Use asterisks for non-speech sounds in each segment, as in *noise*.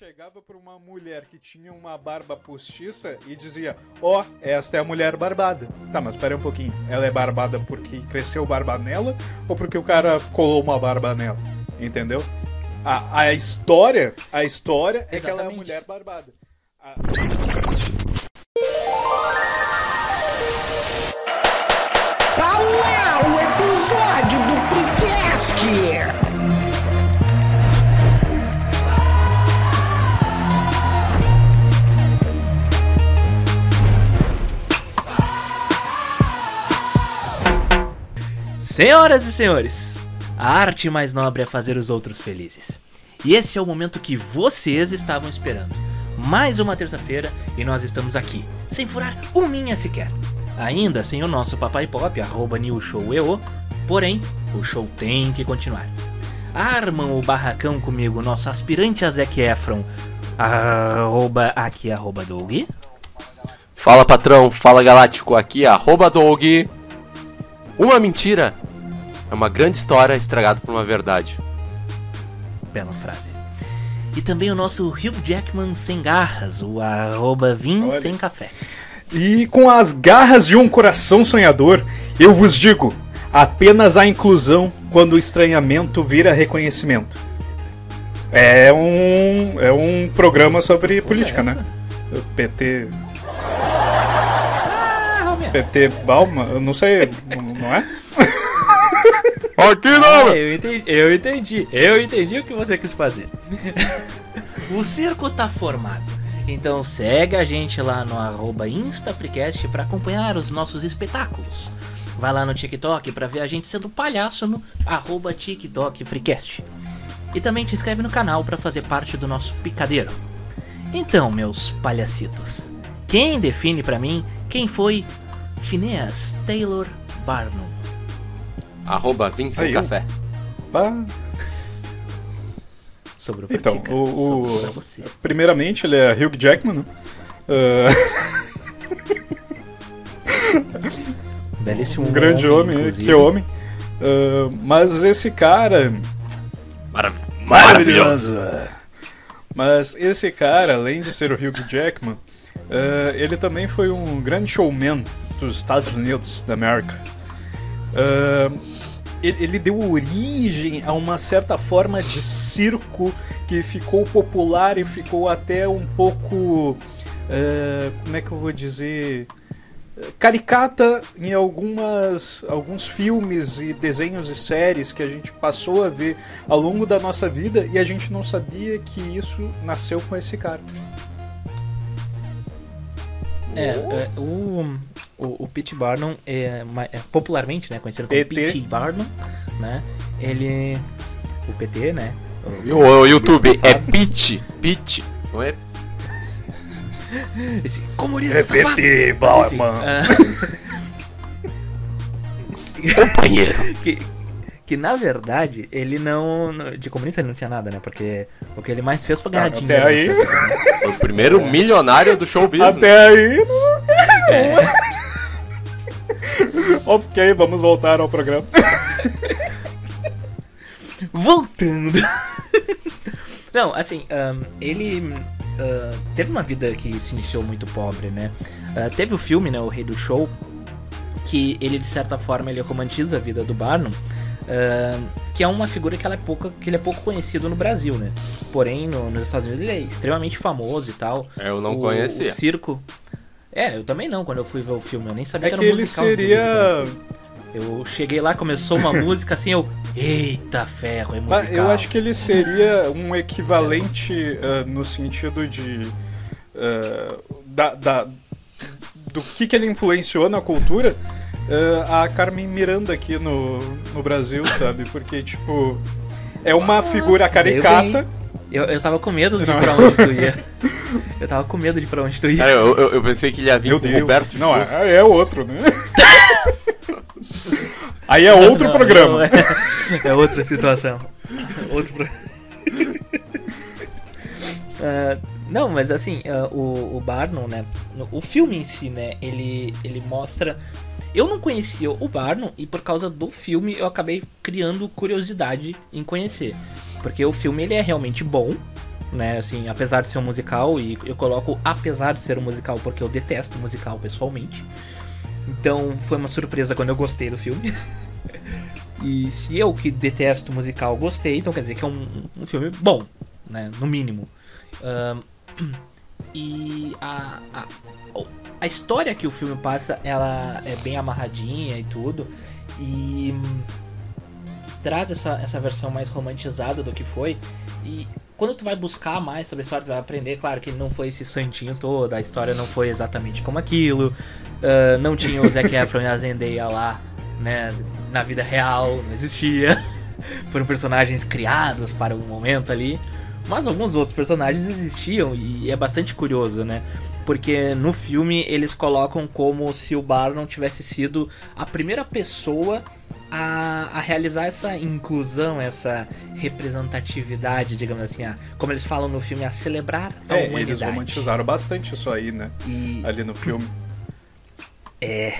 chegava para uma mulher que tinha uma barba postiça e dizia: Ó, oh, esta é a mulher barbada. Tá, mas espera um pouquinho. Ela é barbada porque cresceu barba nela ou porque o cara colou uma barba nela? Entendeu? A, a história, a história é Exatamente. que ela é a mulher barbada. A... Tá lá o episódio do Freecast! Senhoras e senhores, a arte mais nobre é fazer os outros felizes. E esse é o momento que vocês estavam esperando. Mais uma terça-feira e nós estamos aqui, sem furar minha sequer. Ainda sem o nosso papai pop, arroba newshoweo, porém, o show tem que continuar. Armam o barracão comigo, nosso aspirante a Zac Efron, arroba aqui, arroba Doug. Fala patrão, fala galáctico, aqui arroba Doug. Uma mentira é uma grande história estragada por uma verdade. Bela frase. E também o nosso Hugh Jackman sem garras, o arroba Vim sem café. E com as garras de um coração sonhador, eu vos digo: apenas a inclusão quando o estranhamento vira reconhecimento. É um, é um programa sobre política, né? O PT. Ah, PT Balma, eu não sei, não é? *laughs* Aqui não! Ah, eu, entendi, eu entendi, eu entendi o que você quis fazer. *laughs* o circo tá formado. Então segue a gente lá no arroba InstaFreecast para acompanhar os nossos espetáculos. Vai lá no TikTok para ver a gente sendo palhaço no arroba TikTok Freecast. E também te inscreve no canal para fazer parte do nosso picadeiro. Então, meus palhacitos, quem define para mim quem foi Phineas Taylor Barnum? Arroba Vincent Café. Sobre o então, o, o você. primeiramente ele é Hugh Jackman, né? Uh... *laughs* Belíssimo um grande homem, homem que homem. Uh, mas esse cara. Marav maravilhoso! Mas esse cara, além de ser o Hugh Jackman, uh, ele também foi um grande showman dos Estados Unidos da América. Uh, ele deu origem a uma certa forma de circo que ficou popular e ficou até um pouco. Uh, como é que eu vou dizer? caricata em algumas alguns filmes e desenhos e séries que a gente passou a ver ao longo da nossa vida e a gente não sabia que isso nasceu com esse cara. É, é o, o, o Pete Barnum é, é, popularmente né, conhecido como Pete Barnum, né? Ele. O PT, né? O, o, o YouTube é Pete, Pete, não é? Esse comunista é safado. PT Barnum. *laughs* Companheiro. que, que na verdade ele não. De comunista ele não tinha nada, né? Porque o que ele mais fez foi ganhar ah, dinheiro. Até aí. Né? O primeiro milionário do show business. Até aí. É. *laughs* ok, vamos voltar ao programa. *laughs* Voltando. *laughs* Não, assim, um, ele uh, teve uma vida que se iniciou muito pobre, né? Uh, teve o filme, né, O Rei do Show, que ele, de certa forma, ele romantiza a vida do Barnum, uh, que é uma figura que, ela é pouco, que ele é pouco conhecido no Brasil, né? Porém, no, nos Estados Unidos ele é extremamente famoso e tal. Eu não o, conhecia. O circo... É, eu também não, quando eu fui ver o filme. Eu nem sabia é que era que musical. ele seria... Eu cheguei lá, começou uma *laughs* música assim, eu. Eita ferro, é musical. Eu acho que ele seria um equivalente uh, no sentido de. Uh, da, da, do que, que ele influenciou na cultura uh, a Carmen Miranda aqui no, no Brasil, sabe? Porque, tipo, é uma ah, figura caricata. Eu, eu tava com medo de ir pra onde tu ia. Eu tava com medo de pra onde tu ia. Cara, eu, eu, eu pensei que ele ia vir Meu com o Roberto. Não, é, é outro, né? Aí é outro não, programa. É, é, outra situação. Outro pro... uh, *laughs* não, mas assim, uh, o, o Barnum, né? O filme em si, né? Ele, ele mostra. Eu não conhecia o Barnum e por causa do filme eu acabei criando curiosidade em conhecer. Porque o filme ele é realmente bom, né? Assim, apesar de ser um musical, e eu coloco apesar de ser um musical porque eu detesto musical pessoalmente. Então foi uma surpresa quando eu gostei do filme. *laughs* e se eu que detesto musical gostei, então quer dizer que é um, um filme bom, né? No mínimo. *clears throat* E a, a, a história que o filme passa, ela é bem amarradinha e tudo. E traz essa, essa versão mais romantizada do que foi. E quando tu vai buscar mais sobre a história, tu vai aprender, claro, que não foi esse santinho todo, a história não foi exatamente como aquilo. Uh, não tinha o Zac Efron e a Zendaya lá, né, na vida real, não existia. *laughs* Foram personagens criados para o um momento ali. Mas alguns outros personagens existiam e é bastante curioso, né? Porque no filme eles colocam como se o Bar tivesse sido a primeira pessoa a, a, realizar essa inclusão, essa representatividade, digamos assim, a, como eles falam no filme, a celebrar a é, humanidade. Eles romantizaram bastante isso aí, né? E... Ali no filme. É.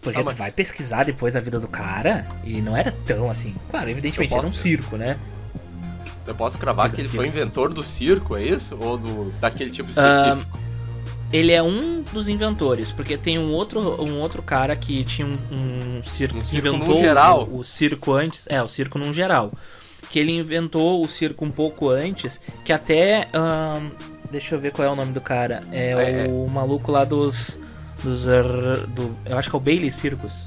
Porque ah, mas... tu vai pesquisar depois a vida do cara e não era tão assim. Claro, evidentemente posso... era um circo, né? Eu posso cravar que ele foi inventor do circo, é isso? Ou do, daquele tipo específico? Uh, ele é um dos inventores, porque tem um outro, um outro cara que tinha um, um circo um que circo inventou geral. O, o, circo antes. É, o circo num geral. Que ele inventou o circo um pouco antes, que até. Um, deixa eu ver qual é o nome do cara. É, é. o maluco lá dos. dos do, eu acho que é o Bailey Circus.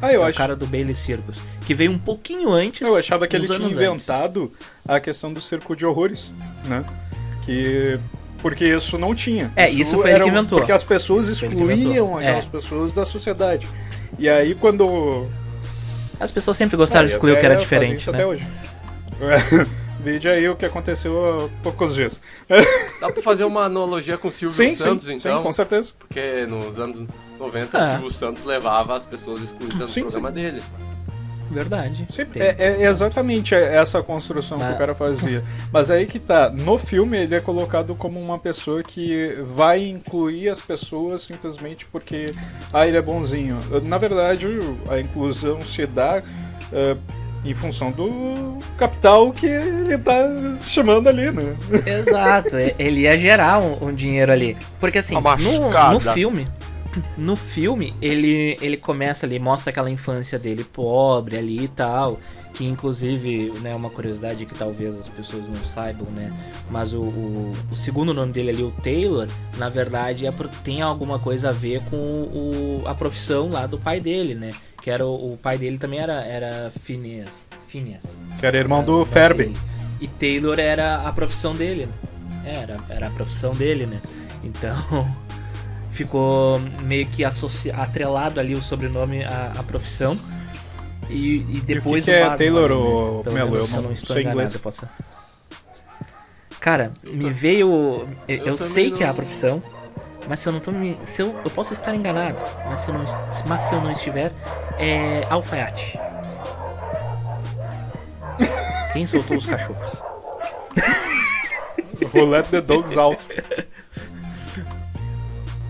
Ah, eu é acho. O cara do Bailey Circus. Que veio um pouquinho antes. Eu achava que ele tinha inventado antes. a questão do circo de horrores, né? Que. Porque isso não tinha. É, isso, isso foi ele que inventou. Porque as pessoas excluíam aquelas é. pessoas da sociedade. E aí quando. As pessoas sempre gostaram ah, de excluir o que era diferente. Né? até hoje. *laughs* Vídeo aí o que aconteceu há poucos dias. Dá pra fazer uma analogia com o Silvio sim, Santos, sim, então? Sim, com certeza. Porque nos anos 90 ah. o Silvio Santos levava as pessoas excluídas sim, do programa sim. dele. Verdade. Sim, é, é, exatamente essa construção Mas... que o cara fazia. Mas aí que tá, no filme ele é colocado como uma pessoa que vai incluir as pessoas simplesmente porque ah, ele é bonzinho. Na verdade, a inclusão se dá uh, em função do capital que ele tá chamando ali, né? Exato, ele ia gerar um, um dinheiro ali. Porque assim, no, no filme, no filme, ele, ele começa ali, mostra aquela infância dele pobre ali e tal. Que inclusive, né, uma curiosidade que talvez as pessoas não saibam, né? Mas o, o, o segundo nome dele ali, o Taylor, na verdade é porque tem alguma coisa a ver com o, a profissão lá do pai dele, né? Que era o, o pai dele também era, era Phineas. Phineas. Que era irmão do Ferb. E Taylor era a profissão dele, né? Era, era a profissão dele, né? Então *laughs* ficou meio que atrelado ali o sobrenome à, à profissão. E, e depois e o que, que é Taylor ou né? Melo? Eu não, não estou enganado, inglês. Posso... Cara, me veio. Eu, eu sei que é a profissão, mas se eu não tô me. Se eu, eu posso estar enganado, mas se eu não, mas se eu não estiver, é alfaiate. Quem soltou os cachorros? *laughs* Who let the dogs out? *laughs*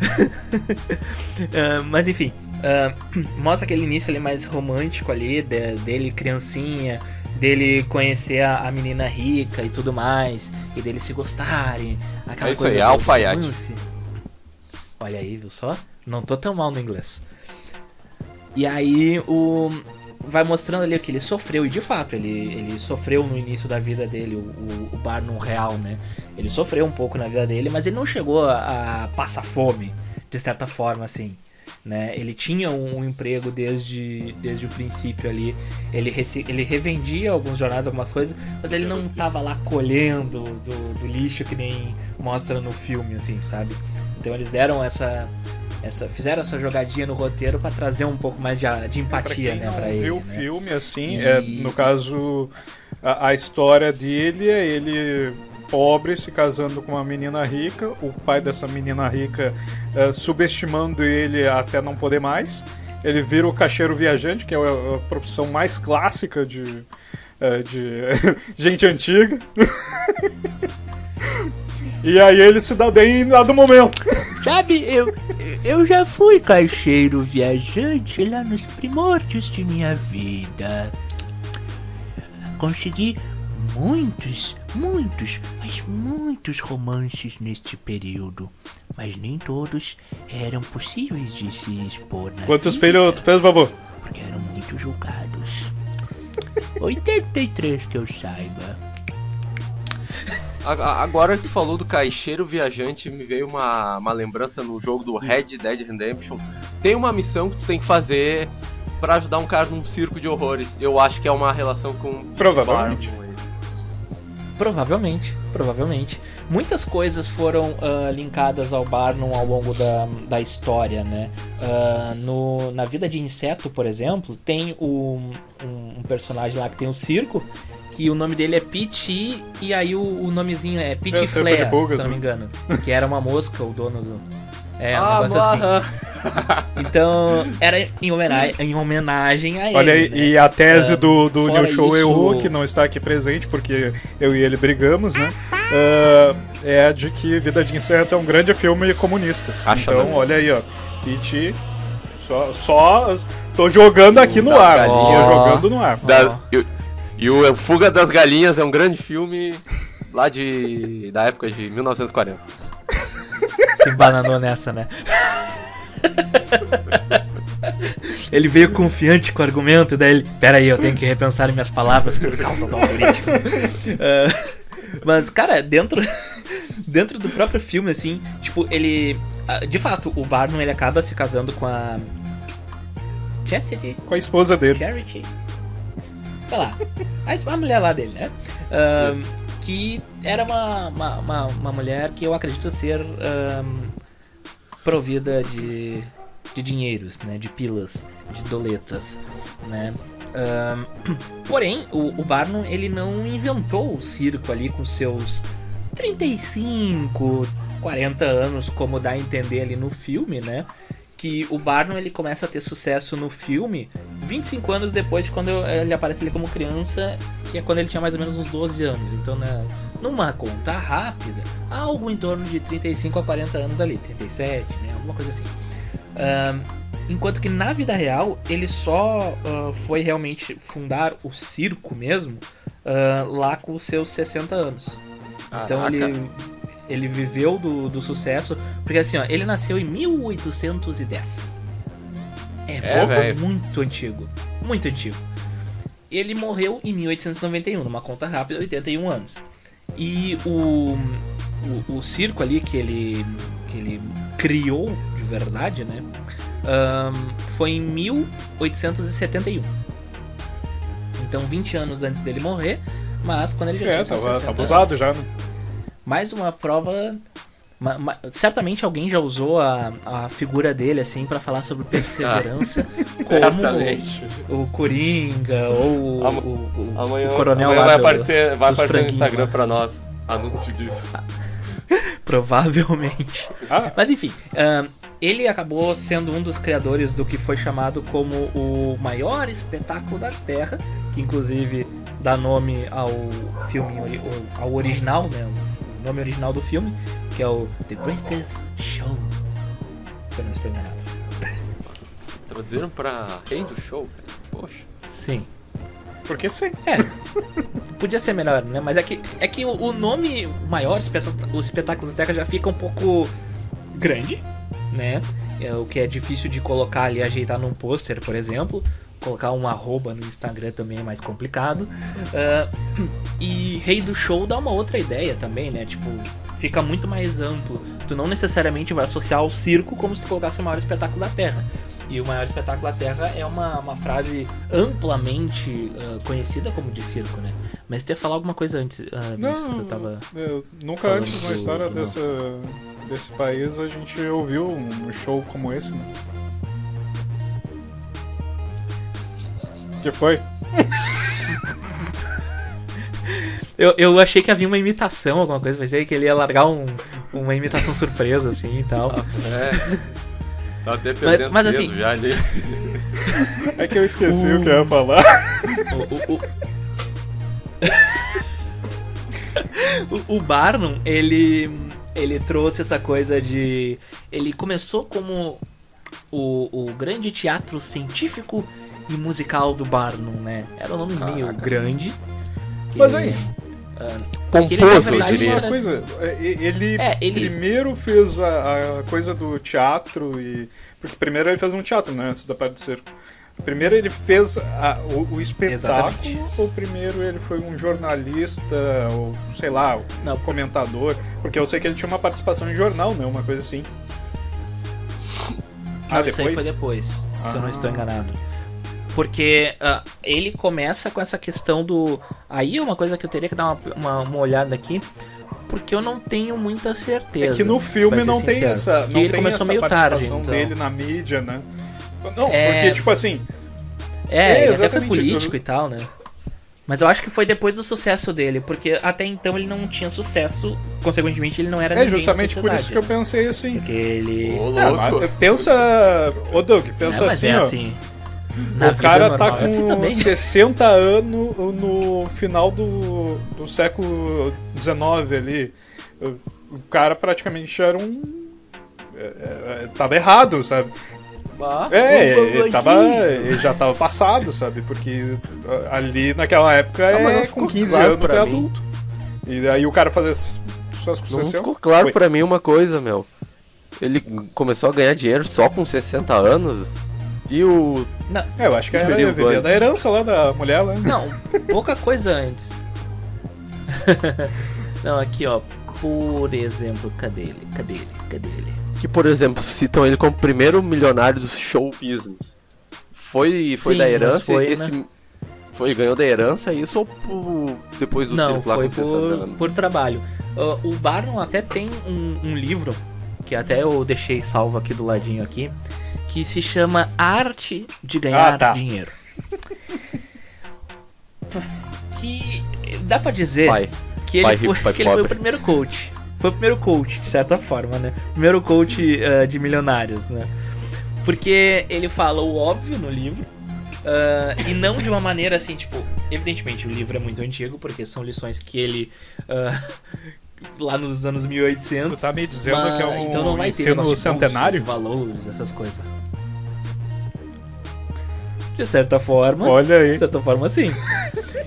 uh, *laughs* mas enfim, uh, *clears throat* mostra aquele início ali mais romântico ali, de, dele criancinha, dele conhecer a, a, menina rica e tudo mais, e dele se gostarem. Aquela é isso coisa aí, alfaiate. Olha aí, viu só? Não tô tão mal no inglês. E aí o vai mostrando ali o que ele sofreu, e de fato, ele, ele sofreu no início da vida dele, o, o, o Barnum real, né? Ele sofreu um pouco na vida dele, mas ele não chegou a, a passar fome, de certa forma, assim. Né? Ele tinha um, um, emprego desde, desde o princípio ali. Ele, ele revendia alguns jornais, algumas coisas, mas ele não estava lá colhendo do, do lixo que nem mostra no filme, assim, sabe? Então eles deram essa essa, fizeram essa jogadinha no roteiro para trazer um pouco mais de, de empatia, é, pra né, para ele. Viu o né? filme assim, e... é, no caso a, a, história dele é ele pobre se casando com uma menina rica, o pai dessa menina rica é, subestimando ele até não poder mais. Ele vira o caixeiro viajante, que é a, a profissão mais clássica de, é, de *laughs* gente antiga. *laughs* E aí ele se dá bem em dado momento. Sabe, eu, eu já fui caixeiro viajante lá nos primórdios de minha vida. Consegui muitos, muitos, mas muitos romances neste período. Mas nem todos eram possíveis de se expor na Quantos filhos tu fez, vovô? Porque eram muito julgados. 83 que eu saiba. Agora que tu falou do caixeiro viajante, me veio uma, uma lembrança no jogo do Red Dead Redemption. Tem uma missão que tu tem que fazer pra ajudar um cara num circo de horrores. Eu acho que é uma relação com Provavelmente. Provavelmente, provavelmente. Muitas coisas foram ah, linkadas ao Barnum ao longo da, da história, né? Ah, no, na vida de inseto, por exemplo, tem o- um, um personagem lá que tem o circo, que o nome dele é Pete e aí o, o nomezinho é Pete É, pulgas, se não me né? engano. Que era uma mosca, o dono do... É, um ah, negócio assim. *laughs* Então, era em homenagem, em homenagem a ele. Olha aí, né? e a tese Ah, do, do fora New Show isso- EU, que não está aqui presente, porque eu e ele brigamos, né? ah, é a de que Vida de Inseto é um grande filme comunista. Acha então, mesmo. olha aí, ó. Pete. Só, só. Tô jogando aqui no ar. Tô jogando no ar. Da- e, o- e o Fuga das Galinhas é um grande filme lá de da época de 1940. *laughs* Se embananou nessa, né? Ele veio confiante com o argumento, daí ele. Pera aí, eu tenho que repensar minhas palavras por causa do algoritmo. Ah, *laughs* mas, cara, dentro. *laughs* Dentro do próprio filme, assim, tipo, ele. ah, De fato, o Barnum ele acaba se casando com a. Chastity? Com a esposa dele. Charity. Sei lá. A, mulher lá dele, né? Isso. Que era uma, uma, uma, uma mulher que eu acredito ser ahn, provida de, de dinheiros, né? De pilas, de doletas, né? Ahn, *clears throat* porém, o, o Barnum, ele não inventou o circo ali com seus 35, 40 anos, como dá a entender ali no filme, né? Que o Barnum ele começa a ter sucesso no filme 25 anos depois de quando ele aparece ali como criança, que é quando ele tinha mais ou menos uns 12 anos. Então, né, numa conta rápida, algo em torno de 35 a 40 anos ali, 37, né? Alguma coisa assim. Enquanto que na vida real, ele só ah, foi realmente fundar o circo mesmo ah, lá com os seus 60 anos. Então Caraca. ele, ele viveu do, do sucesso. Porque assim, ó, ele nasceu em 1810. É, É, velho. muito antigo. Muito antigo. Ele morreu em 1891, numa conta rápida, 81 anos. E o, o, o circo ali que ele, que ele criou de verdade, né? ahn, foi em 1871. Então, 20 anos antes dele morrer, mas quando ele já É, tinha seus tava, 60 tava usado já, né? Mais uma prova. ma- ma- certamente alguém já usou a, a figura dele assim pra falar sobre perseverança, *laughs* como Certamente. o, o Coringa ou o, Ama- o, o- Amanhã, o coronel amanhã lá vai do- aparecer, vai aparecer no Instagram lá. pra nós. Anúncio disso. *laughs* provavelmente. Ah, Mas enfim, ele acabou sendo um dos criadores do que foi chamado como o maior espetáculo da Terra, que inclusive dá nome ao filme, ao original, né? O nome original do filme, que é o The Greatest Show. Se eu não estou enganado. Traduziram pra rei do show. Poxa. Sim. porque sim. É. Podia ser melhor, né? Mas é que, é que o, nome maior, o espetáculo Terra, já fica um pouco grande, né? É, o que é difícil de colocar ali, ajeitar num pôster, por exemplo. Colocar um arroba no Instagram também é mais complicado. Ah, *clears throat* e Rei do Show dá uma outra ideia também, né? Tipo, fica muito mais amplo. Tu não necessariamente vai associar ao circo como se tu colocasse o maior espetáculo da Terra. E o maior espetáculo da Terra é uma, uma frase amplamente ah, conhecida como de circo, né? Mas tu ia falar alguma coisa antes disso Não, que eu tava. eu- nunca antes na história do- dessa, desse país a gente ouviu um show como esse, né? Que foi? *laughs* Eu, eu achei que havia uma imitação, alguma coisa, pensei que ele ia largar um, uma imitação surpresa, assim e tal. É. *laughs* Tá até perdendo mas peso assim- já ali. É que eu esqueci o que eu ia falar. *laughs* O, o- o- o Barnum, ele, ele trouxe essa coisa de. Ele começou como o, o grande teatro científico e musical do Barnum, né? Era um nome meio Caraca. grande. Mas aí, Porque ele, Pomposo, eu diria. era- coisa, é, ele, É, ele- primeiro fez a, a coisa do teatro e. Porque primeiro ele fez um teatro, né? Antes da parte do circo. Primeiro ele fez a- o, o espetáculo, Exatamente. ou primeiro ele foi um jornalista, ou sei lá, um Não. comentador? Porque eu sei que ele tinha uma participação em jornal, né? Uma coisa assim. Ah, isso aí foi depois, se eu não Ah. estou enganado. Porque ah, ele começa com essa questão do. Aí é uma coisa que eu teria que dar uma, uma, uma olhada aqui. Porque eu não tenho muita certeza. É que no filme não tem sincero. essa, Que não ele tem começou essa meio tarde. Então. dele na mídia, né? Não, É. porque tipo assim, É, É, ele até foi político e tal, né? Mas eu acho que foi depois do sucesso dele, porque até então ele não tinha sucesso, consequentemente ele não era é justamente por isso que eu pensei assim. Porque ele... Ô, louco. mas pensa, ô Doug, pensa É, mas assim, é ó. assim. Na O cara tá normal assim com também. 60 anos no final do, do século XIX ali. O o cara praticamente era um. é, é, tava errado, sabe? É, Um ele, tava, ele já tava passado, sabe? Porque ah, ali naquela época Ah, mas não é ficou com 15 claro anos é mim. adulto. E aí o cara fazer suas com Não 60. ficou claro Foi. pra mim uma coisa, meu. Ele começou a ganhar dinheiro só com 60 anos. E o. É, eu acho que era banho. da herança lá da mulher lá. Não, pouca coisa antes. *laughs* não, aqui ó. Por exemplo, cadê ele? Cadê ele? Cadê ele? Que, por exemplo, citam ele como o primeiro milionário do show business. Foi, foi Sim, da herança foi, esse. né? Foi, ganhou da herança isso ou por- depois do Não, circo lá foi com 60 por, por trabalho. Ah, o Barnum até tem um, um livro, que até eu deixei salvo aqui do ladinho aqui, que se chama Arte de Ganhar Ah, tá. Dinheiro. *laughs* que dá pra dizer Pai. que ele pai foi, pai que ele foi o primeiro coach. Foi o primeiro coach, de certa forma, né? Primeiro coach ah, de milionários, né? Porque ele fala o óbvio no livro. ah, e não de uma maneira assim, tipo, evidentemente o livro é muito antigo, porque são lições que ele. ah, lá nos anos Tu 1800. tá me dizendo mas- que é um então não vai ter bolsa, centenário? valores, essas coisas. De certa forma. Olha De aí. certa forma, sim.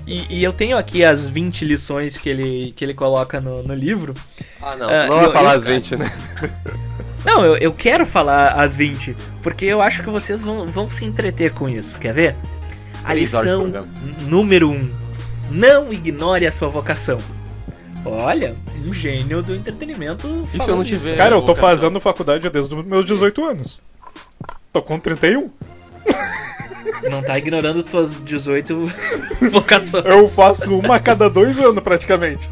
E, e eu tenho aqui as 20 lições que ele, que ele coloca no, no livro. Ah, não. Ah, não vai eu- falar eu- as 20, né? Não, eu, eu quero falar as 20, porque eu acho que vocês vão, vão se entreter com isso. Quer ver? A de lição número 1. Um, não ignore a sua vocação. Olha, um gênio do entretenimento. Isso eu não tiver. Cara, eu tô vocação. fazendo faculdade desde os meus 18 anos. Tô com 31. Não tá ignorando tuas 18 *laughs* vocações. Eu faço uma a cada dois anos, praticamente.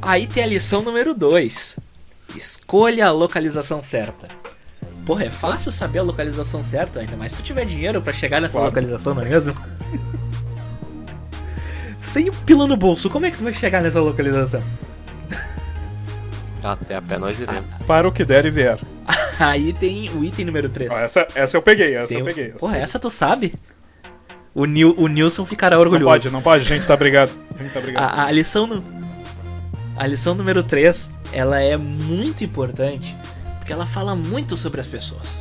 Aí tem a lição número 2. Escolha a localização certa. Porra, é fácil saber a localização certa, ainda mais se tu tiver dinheiro pra chegar nessa Claro. localização, não é mesmo? Sem o pila no bolso, como é que tu vai chegar nessa localização? Até a pé nós iremos. Para o que der e vier. *laughs* Aí tem o item número 3. Ó, essa, essa eu peguei, essa eu peguei. essa Porra, eu peguei. essa tu sabe? O, Nil, o Nilson ficará Não orgulhoso. pode, não pode, a gente tá brigado. A gente tá brigado. A, a lição no, a lição número 3, ela é muito importante, porque ela fala muito sobre as pessoas.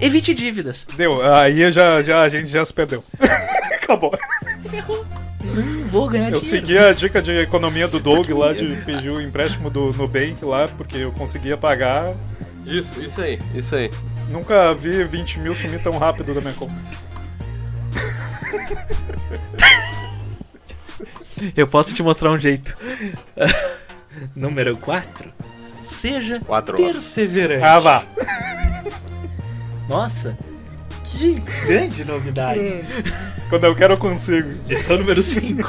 Evite dívidas. Deu, aí já, já, a gente já se perdeu. *laughs* Acabou. Ferrou. Não vou ganhar Eu dinheiro. segui a dica de economia do Doug lá eu- de pedir o empréstimo do Nubank lá, porque eu conseguia pagar. Isso, isso aí, isso aí. Nunca vi 20 mil sumir tão rápido da minha conta. Eu posso te mostrar um jeito. *laughs* Número 4. Seja Quatro perseverante. Ah, vá. Nossa, que grande novidade. Quando eu quero, eu consigo. Lição número 5.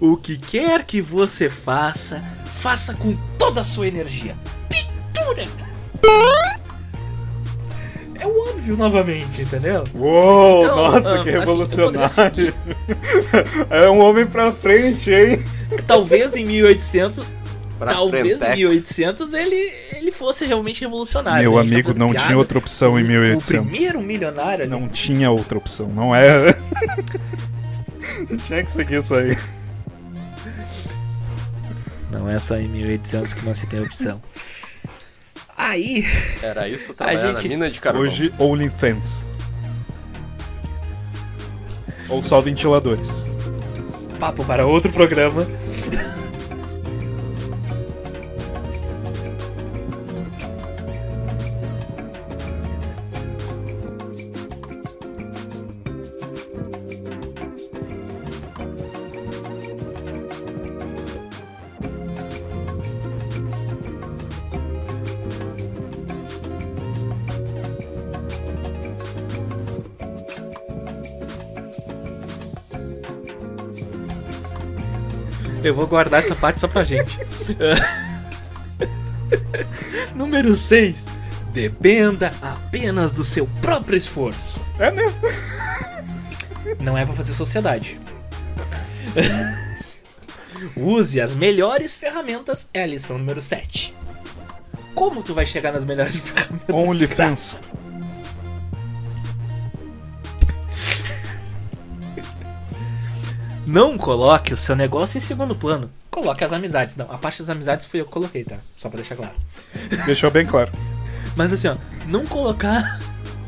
O que quer que você faça, faça com toda a sua energia. Pintura! É o óbvio novamente, entendeu? Uou, Então, nossa, ah, que assim, eu *laughs* revolucionário. é um homem pra frente, hein? Talvez em 1800, Pra talvez em Frentex. 1800 ele, ele fosse realmente revolucionário. Meu A gente tá amigo, fazendo não piada. tinha outra opção em O 1800. primeiro milionário ali. Não tinha outra opção, não é? *laughs* tinha que seguir isso aí é só em 1800 que você tem opção. Aí. Era isso também, *laughs* a gente... mina de carvão. Hoje, OnlyFans. Ou só ventiladores. Papo para outro programa. Vou guardar essa parte só pra gente. *laughs* Número 6. Dependa apenas do seu próprio esforço. É mesmo. Não é pra fazer sociedade. *laughs* Use as melhores ferramentas é a lição número 7. Como tu vai chegar nas melhores *laughs* ferramentas? OnlyFans. Não coloque o seu negócio em segundo plano. Coloque as amizades. Não, a parte das amizades fui eu que coloquei, tá? Só pra deixar claro. Deixou bem claro. Mas assim, ó, não colocar.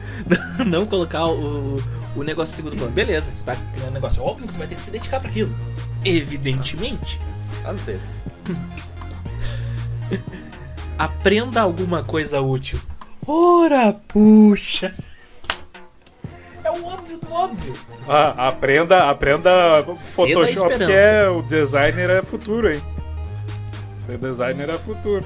*laughs* não colocar o, o negócio em segundo plano. Beleza, você tá criando um negócio. Óbvio que você vai ter que se dedicar pra aquilo. Evidentemente. Às vezes. *laughs* Aprenda alguma coisa útil. Ora, puxa! O óbvio do óbvio. Ah, aprenda, aprenda Photoshop, que é o designer é futuro, hein? Ser designer é futuro.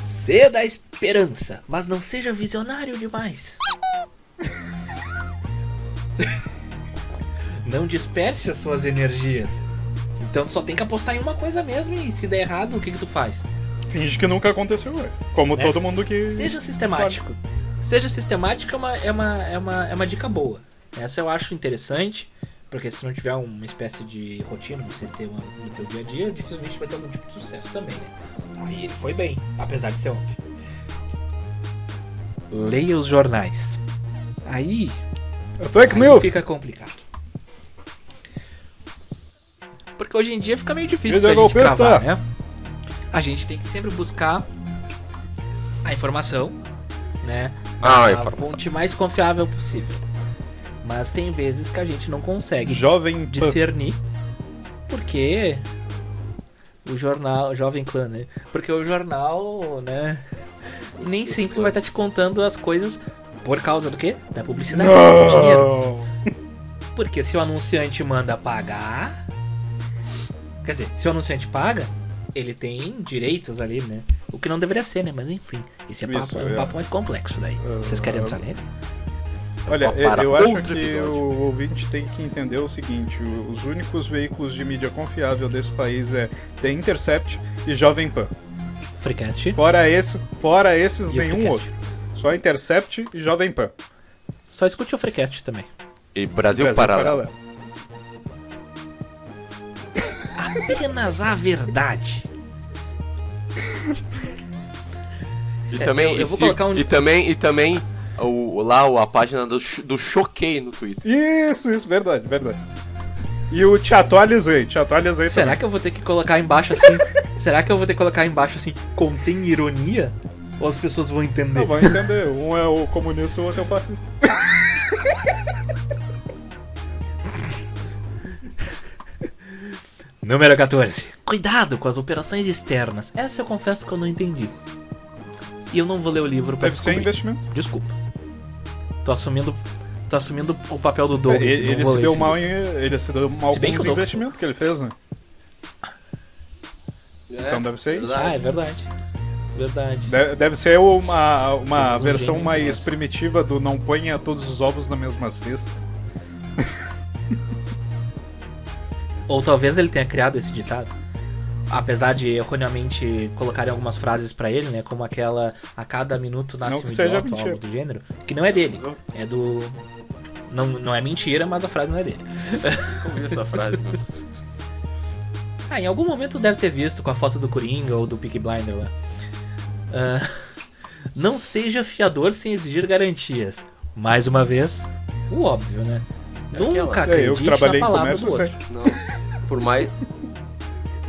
Ceda da esperança, mas não seja visionário demais. *laughs* não disperse as suas energias. Então só tem que apostar em uma coisa mesmo e se der errado, o que, que tu faz? Finge que nunca aconteceu, ué. Como Né? todo mundo que. Seja sistemático. Seja sistemático é uma, é, uma, é, uma, é uma dica boa. Essa eu acho interessante, porque se não tiver uma espécie de rotina no sistema no teu dia a dia, dificilmente vai ter algum tipo de sucesso também, né? Aí ele foi bem, apesar de ser óbvio. Leia os jornais. Aí, Fake milk! fica complicado. Porque hoje em dia fica meio difícil da gente cravar, né? A gente tem que sempre buscar a informação, né? Ah, a informação. fonte mais confiável possível. Mas tem vezes que a gente não consegue Jovem Pan. discernir porque o jornal, Jovem Clã, né? Porque o jornal, né, nem sempre vai estar te contando as coisas por causa do quê? Da publicidade, do dinheiro. Porque se o anunciante manda pagar. Quer dizer, se o anunciante paga, ele tem direitos ali, né? O que não deveria ser, né? Mas enfim, esse é, papo, Isso, é um é. papo mais complexo daí. Vocês querem entrar nele? Olha, para eu acho que episódio. o ouvinte tem que entender o seguinte: os únicos veículos de mídia confiável desse país é The Intercept e Jovem Pan. Freecast. Fora, esse, fora esses, E nenhum outro. Só Intercept e Jovem Pan. Só escute o Freecast também. E Brasil, Brasil Paralelo. Apenas a verdade. *laughs* E É, também, eu- eu e vou se- colocar um- e também, e também o, lá o- a página do, do Choquei no Twitter. Isso, isso, verdade, verdade. E o Te Atualizei, Te Atualizei Será também. que eu vou ter que colocar embaixo assim? *laughs* será que eu vou ter que colocar embaixo assim? Contém ironia? Ou as pessoas vão entender? Não, vão entender. Um é o comunista e o outro é o fascista. *laughs* Número 14. Cuidado com as operações externas. Essa eu confesso que eu não entendi. E eu não vou ler o livro pra Deve ser descobrir. investimento. Desculpa. Tô assumindo, tô assumindo o papel do Doug. É, ele ele se deu mal em, ele se deu mal Se bem com que os eu tô- investimentos que ele fez, né? Então deve ser isso. Ah, é verdade. Verdade. Deve, deve ser uma, uma um versão mais nessa. primitiva do não ponha todos os ovos na mesma cesta. Ou talvez ele tenha criado esse ditado. Apesar de erroneamente colocarem algumas frases pra ele, né? Como aquela a cada minuto nasce Não um idiota ou algo do gênero. Que não é dele. É do. Não, não é mentira, mas a frase não é dele. Como vi essa frase, né? *laughs* Ah, em algum momento deve ter visto com a foto do Coringa ou do Peaky Blinder lá. Ah, *laughs* não seja fiador sem exigir garantias. Mais uma vez, o óbvio, né? É Nunca aquela- É, eu acredite que trabalhei na em palavra comércio, do outro. Não. Por mais.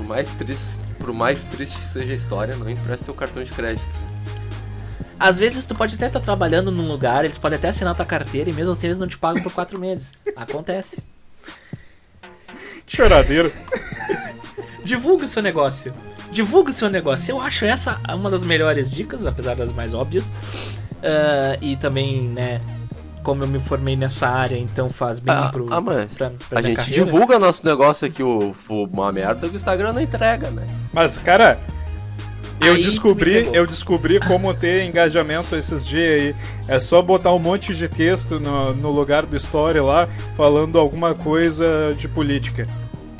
Por mais triste. Por mais triste que seja a história, não empreste seu cartão de crédito. Às vezes tu pode até estar trabalhando num lugar, eles podem até assinar tua carteira e mesmo assim eles não te pagam por quatro meses. *laughs* Acontece. Choradeiro. Divulgue o seu negócio. Divulgue o seu negócio. Eu acho essa uma das melhores dicas, apesar das mais óbvias. Uh, e também, né, como eu me formei nessa área, então faz bem Ah, pro, ah, mas pra, pra A minha gente carreira. divulga nosso negócio aqui, o, o- uma merda que o Instagram não entrega, né? Mas, cara, eu Aí descobri, eu descobri como ter *laughs* engajamento esses dias aí. É só botar um monte de texto no, no lugar do story lá, falando alguma coisa de política.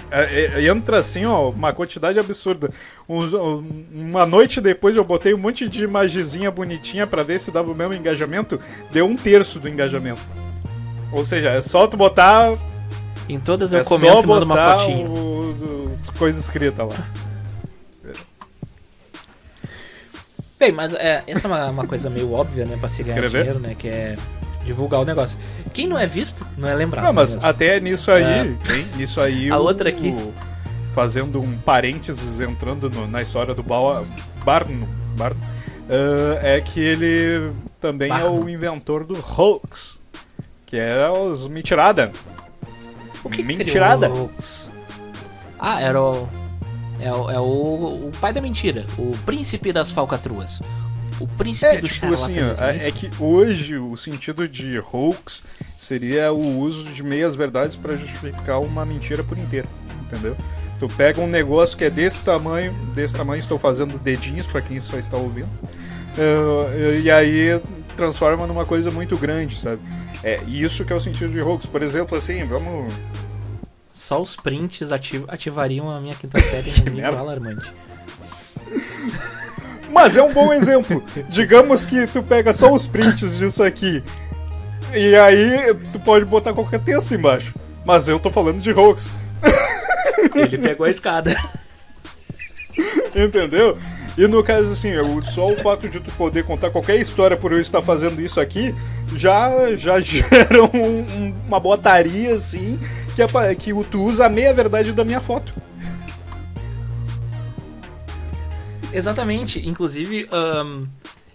É, é, entra assim, ó, uma quantidade absurda. Um- uma noite depois eu botei um monte de imagenzinha bonitinha pra ver se dava o mesmo engajamento. Deu um terço do engajamento. Ou seja, é só tu botar. Em todas eu É comento e mando uma fotinha. os, os coisas escritas lá. Bem, mas é, essa é uma, uma coisa meio óbvia, né, pra se ganhar Escrever? dinheiro, né, que é divulgar o negócio. Quem não é visto, não é lembrado. Não, mas né, mesmo? até nisso aí, hein? Nisso aí. A o- outra aqui. fazendo um parênteses, entrando no- na história do Bau- Barno. Barno ah, é que ele também é Barno. o inventor do hoax. Que é os mentirada. O que que seria mentirada. o hoax? Ah, era o... É, o, é o, o pai da mentira, o príncipe das falcatruas. O príncipe É, do tipo assim, ó, é, é que hoje o sentido de hoax seria o uso de meias verdades para justificar uma mentira por inteiro, entendeu? Tu pega um negócio que é desse tamanho, desse tamanho, estou fazendo dedinhos para quem só está ouvindo, eh, e aí transforma numa coisa muito grande, sabe? É isso que é o sentido de hoax. Por exemplo, assim, vamos Só os prints ati- ativariam a minha quinta série *laughs* no nível merda. alarmante. *laughs* Mas é um bom exemplo. Digamos que tu pega só os prints disso aqui. E aí tu pode botar qualquer texto embaixo. Mas eu tô falando de hoax. Ele pegou a escada. Entendeu? E no caso assim, só o fato de tu poder contar qualquer história por eu estar fazendo isso aqui já, já *laughs* gera um- um- uma botaria assim que, é que tu usa a meia verdade da minha foto. Exatamente. Inclusive, ahn,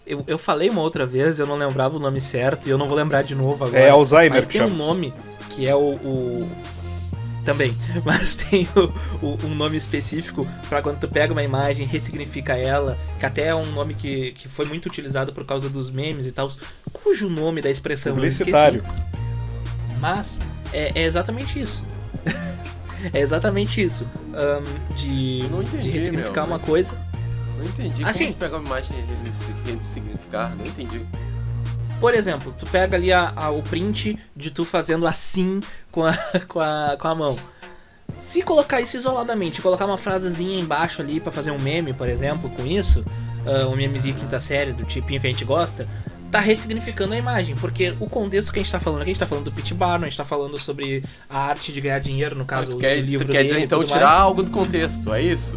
eu, eu falei uma outra vez, eu não lembrava o nome certo, e eu não vou lembrar de novo agora. É Alzheimer Mas que tem um chama. nome que é o. o- Também, *laughs* mas tem o- o- um nome específico pra quando tu pega uma imagem, ressignifica ela, que até é um nome que, que foi muito utilizado por causa dos memes e tal, cujo nome da expressão. Publicitário. Mas é, é exatamente isso. *laughs* é exatamente isso. ahn, de, Eu não entendi, de ressignificar meu, uma né? coisa. Não entendi Assim- como você pega uma imagem e ressi- ressignificar, não entendi. Por exemplo, tu pega ali a- a- o print de tu fazendo assim com a, *laughs* com, a, com a mão. Se colocar isso isoladamente, colocar uma frasezinha embaixo ali pra fazer um meme, por exemplo, com isso, ah, um memezinho quinta série, do tipinho que a gente gosta, tá ressignificando a imagem, porque o contexto que a gente tá falando aqui, a gente tá falando do Pete Barnum, a gente tá falando sobre a arte de ganhar dinheiro, no caso tu do quer, livro tu quer dele dizer e então tirar mais. algo do contexto, é isso?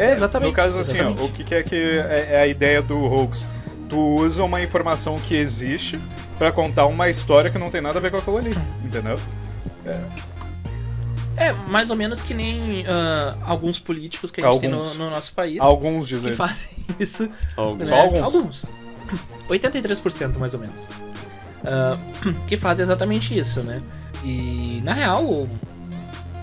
É, Exatamente, No caso, assim, ó, o que, que é que é, é a ideia do hoax? Tu usa uma informação que existe pra contar uma história que não tem nada a ver com aquilo ali, entendeu? É, mais ou menos que nem ah, alguns políticos que a gente Alguns. tem no, no nosso país Alguns que dizem. fazem *laughs* isso Alguns. Só né? alguns. Alguns. 83% mais ou menos. Ah, *clears throat* que fazem exatamente isso, né? E na real,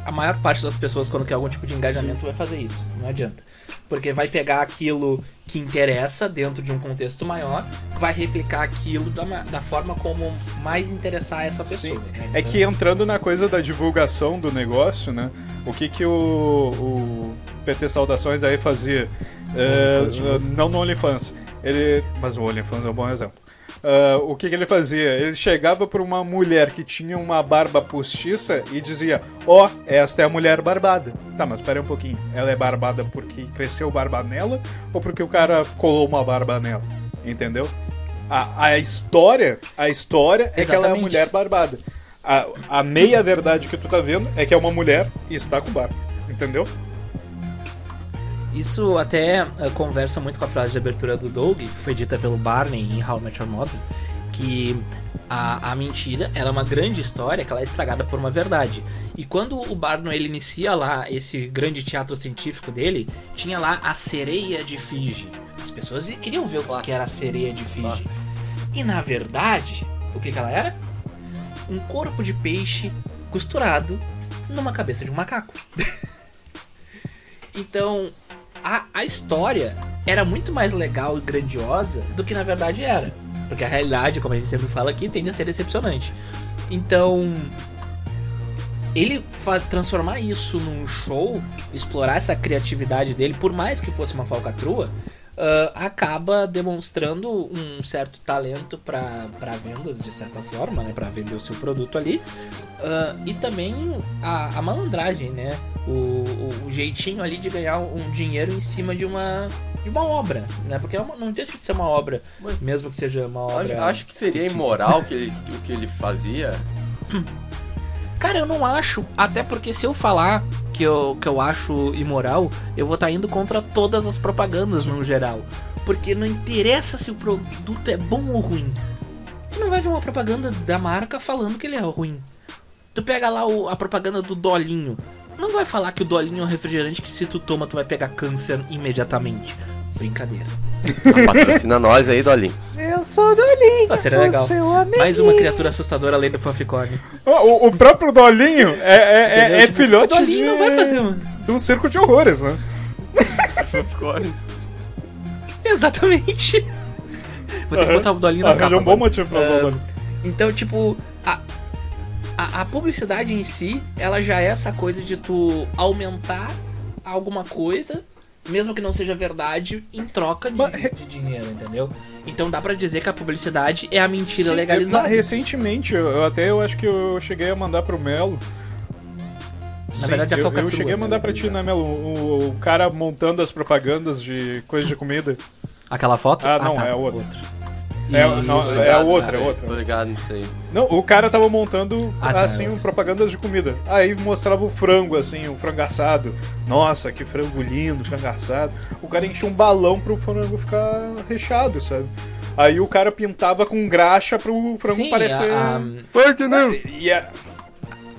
a maior parte das pessoas, quando quer algum tipo de engajamento, vai fazer isso. Não adianta. Porque vai pegar aquilo que interessa dentro de um contexto maior, vai replicar aquilo da, da forma como mais interessar essa pessoa. Sim. né? É Então, que entrando na coisa da divulgação do negócio, né? O que que o, o PT Saudações aí fazia? É, OnlyFans de novo. não no OnlyFans. Ele, mas o OnlyFans é um bom exemplo. Ah, o que, que ele fazia? Ele chegava para uma mulher que tinha uma barba postiça e dizia: Ó, esta é a mulher barbada. Tá, mas espera um pouquinho. Ela é barbada porque cresceu barba nela ou porque o cara colou uma barba nela? Entendeu? A, a história, a história é que ela é a Exatamente. mulher barbada. A, a meia verdade que tu tá vendo é que é uma mulher e está com barba. Entendeu? Isso até ah, conversa muito com a frase de abertura do Doug, que foi dita pelo Barney em How I Met Your Mother, que a, a mentira ela é uma grande história que ela é estragada por uma verdade. E quando o Barnum ele inicia lá esse grande teatro científico dele, tinha lá a sereia de Fiji. As pessoas queriam ver o que, era a sereia de Fiji. E na verdade, o que, que ela era? Um corpo de peixe costurado numa cabeça de um macaco. *laughs* então, a, a história era muito mais legal e grandiosa do que na verdade era. Porque a realidade, como a gente sempre fala aqui, tende a ser decepcionante. Então, ele transformar isso num show, explorar essa criatividade dele, por mais que fosse uma falcatrua, ah, acaba demonstrando um certo talento para vendas, de certa forma, né, para vender o seu produto ali, Ah, e também a, a malandragem, né, o, o, o jeitinho ali de ganhar um dinheiro em cima de uma de uma obra, né, porque é uma- não deixa de ser uma obra, Mas- mesmo que seja uma obra. Acho, acho que seria imoral o que ele, o que ele fazia. *clears throat* Cara, eu não acho. Até porque se eu falar que eu, que eu acho imoral, eu vou estar indo contra todas as propagandas no geral. Porque não interessa se o produto é bom ou ruim. Tu não vai ver uma propaganda da marca falando que ele é ruim. Tu pega lá o- a propaganda do Dolinho. Não vai falar que o Dolinho é um refrigerante que se tu toma tu vai pegar câncer imediatamente. Brincadeira. *laughs* Patrocina nós aí, Dolinho. Eu sou Dolinho. Ah, seria legal. Mais uma criatura assustadora além do Fanficone. O, o próprio Dolinho é, é, é, é Tipo, filhote o Dolinho de, não vai fazer um... de um circo de horrores, né? *laughs* Exatamente. Vou ter que botar o Dolinho na Arranja capa. um bom motivo pra usar o Ah, Dolinho. Então, tipo, a, a, a publicidade em si, ela já é essa coisa de tu aumentar alguma coisa, mesmo que não seja verdade, em troca de, Mas de dinheiro, entendeu? Então dá pra dizer que a publicidade é a mentira Sim, legalizada. mas recentemente, eu, eu até eu acho que eu cheguei a mandar pro Melo. Sim, verdade, a eu, eu cheguei a mandar né, pra ti, né, Melo? O, o cara montando as propagandas de coisa de comida. Aquela foto? Ah, não, é outra. É, não, Isso. é ligado outra, é outra. Tô ligado nisso aí. Não, o cara tava montando, Ah, tá, assim, é outra. propagandas de comida. Aí mostrava o frango, assim, o frango assado. Nossa, que frango lindo, frango assado. O cara enchia um balão pro frango ficar recheado, sabe? Aí o cara pintava com graxa pro frango Sim, parecer... a- a- Fake news! E é,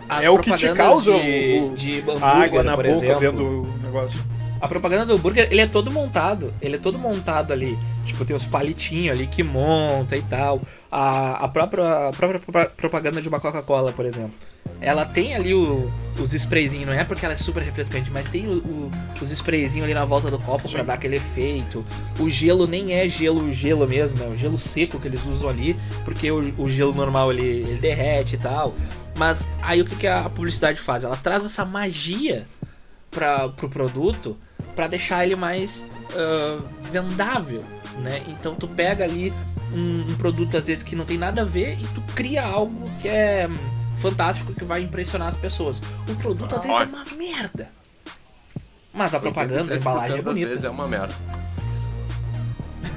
as É o que te causa de, o- de a água na boca exemplo. vendo o negócio. A propaganda do hambúrguer, ele é todo montado. Ele é todo montado ali. Tipo, tem os palitinhos ali que monta e tal. A, a, própria, a própria propa- propaganda de uma Coca-Cola, por exemplo. Ela tem ali o- os sprayzinhos, não é porque ela é super refrescante, mas tem o- o- os sprayzinhos ali na volta do copo pra Sim. dar aquele efeito. O gelo nem é gelo, gelo mesmo, é o gelo seco que eles usam ali, porque o, o gelo normal ele, ele derrete e tal. Mas aí o que, que a publicidade faz? Ela traz essa magia para pro produto para deixar ele mais ah, vendável, né? Então tu pega ali um, um produto às vezes que não tem nada a ver e tu cria algo que é hum, fantástico que vai impressionar as pessoas. O produto às vezes é uma merda. Mas a propaganda, a 83% embalagem é bonita. vezes é uma merda.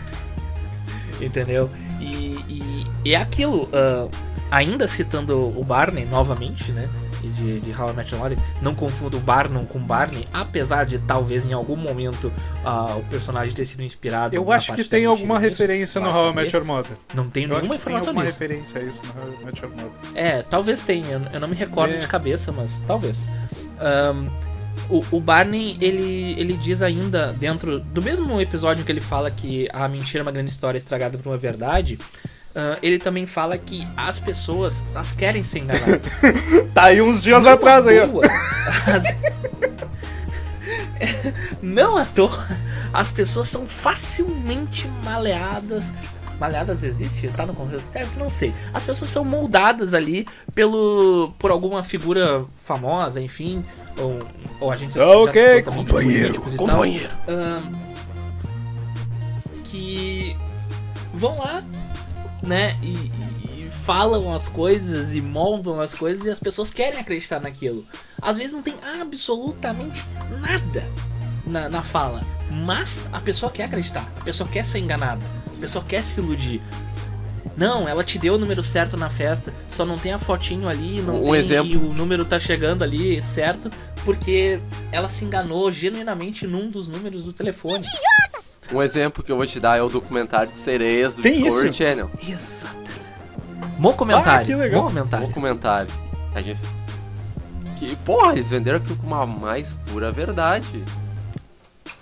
*laughs* entendeu? E, e, e é aquilo, ah, ainda citando o Barney novamente, né? De, de How I Met Your Mother, não confundo o Barnum com Barney, apesar de talvez em algum momento ah, o personagem ter sido inspirado. Eu acho que tem alguma nisso, referência no How I. Met Your Mother. Não tenho Eu nenhuma que tem informação alguma disso. referência a isso no How I Met Your Mother. É, talvez tenha, eu- não me recordo É. de cabeça, mas talvez. Ahn, o, o Barney, ele, ele diz ainda, dentro do mesmo episódio que ele fala que a mentira é uma grande história estragada por uma verdade, ah, ele também fala que as pessoas, elas querem ser enganadas. *laughs* Tá aí uns dias Não atrás aí, as- *laughs* Não à toa, as pessoas são facilmente maleadas. Maleadas existe? Tá no contexto certo? Não sei. As pessoas são moldadas ali pelo por alguma figura famosa, enfim. Ou, ou a gente Ok, companheiro, tal Companheiro. ahn, que vão lá, né, e, e- e falam as coisas e moldam as coisas e as pessoas querem acreditar naquilo. Às vezes não tem absolutamente nada na, na fala, mas a pessoa quer acreditar, a pessoa quer ser enganada, a pessoa quer se iludir. Não, ela te deu o número certo na festa, só não tem a fotinho ali, não Um tem, exemplo. e o número tá chegando ali certo, porque ela se enganou genuinamente num dos números do telefone. Um exemplo que eu vou te dar é o documentário de sereias do Tem Discovery isso? Channel. Exato. Bom comentário. Ah, que legal. Bom comentário. Documentário. A gente... Que, porra, eles venderam aquilo com uma mais pura verdade.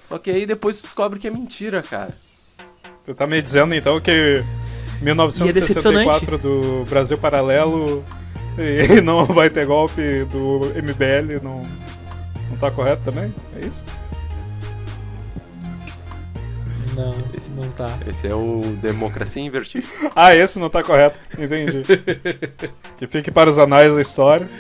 Só que aí depois tu descobre que é mentira, cara. Tu tá me dizendo então que 1964 do Brasil Paralelo e *laughs* não vai ter golpe do MBL não, não tá correto também? É isso? Não, não tá. Esse é o Democracia Invertida. *laughs* ah, esse não tá correto. Entendi. que fique para os anais da história. *laughs*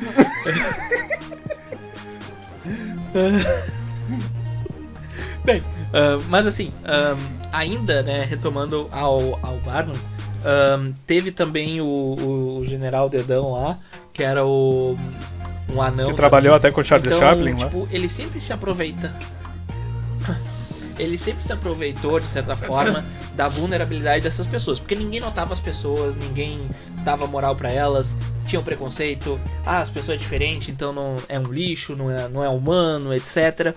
Bem, uh, mas assim, um, ainda, né, retomando ao, ao Barnum, um, teve também o, o, General Dedão lá, que era o um anão. Que trabalhou até com o Charles então, Chaplin tipo, ele sempre se aproveita ele sempre se aproveitou, de certa forma, da vulnerabilidade dessas pessoas. Porque ninguém notava as pessoas, ninguém dava moral para elas, tinha um preconceito, ah, as pessoas é diferente, então não é um lixo, não é, não é humano, etc.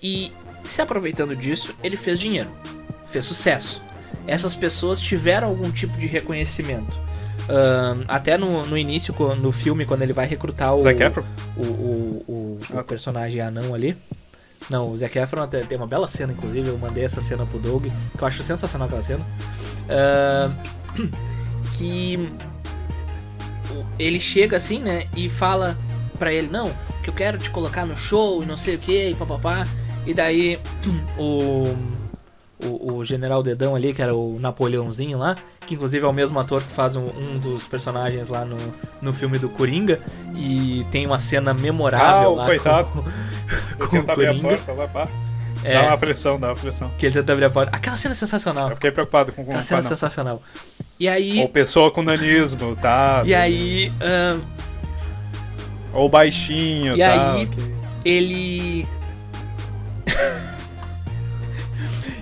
E se aproveitando disso, ele fez dinheiro, fez sucesso. Essas pessoas tiveram algum tipo de reconhecimento. Uh, até no, no início, no filme, quando ele vai recrutar o, o, o, o, o personagem anão ali, não, o Zac Efron tem uma bela cena, inclusive. Eu mandei essa cena pro Doug, que eu acho sensacional aquela cena. Uh, *clears throat* que ele chega assim, né? E fala pra ele: Não, que eu quero te colocar no show e não sei o que, e papapá. E daí *clears throat* o, o, o, General Dedão ali, que era o Napoleãozinho lá, que inclusive é o mesmo ator que faz um, um dos personagens lá no, no filme do Coringa. E tem uma cena memorável ah, lá. Coitado. Com, *laughs* com o Coringa. Porta, vai, pá. É, dá uma aflição, dá uma aflição. Que ele tenta abrir a porta. Aquela cena é sensacional. Eu fiquei preocupado com, com Aquela cena é sensacional. E aí. Ou pessoa com nanismo, tá? E aí. Um... Ou baixinho, e tá? aí, okay. ele.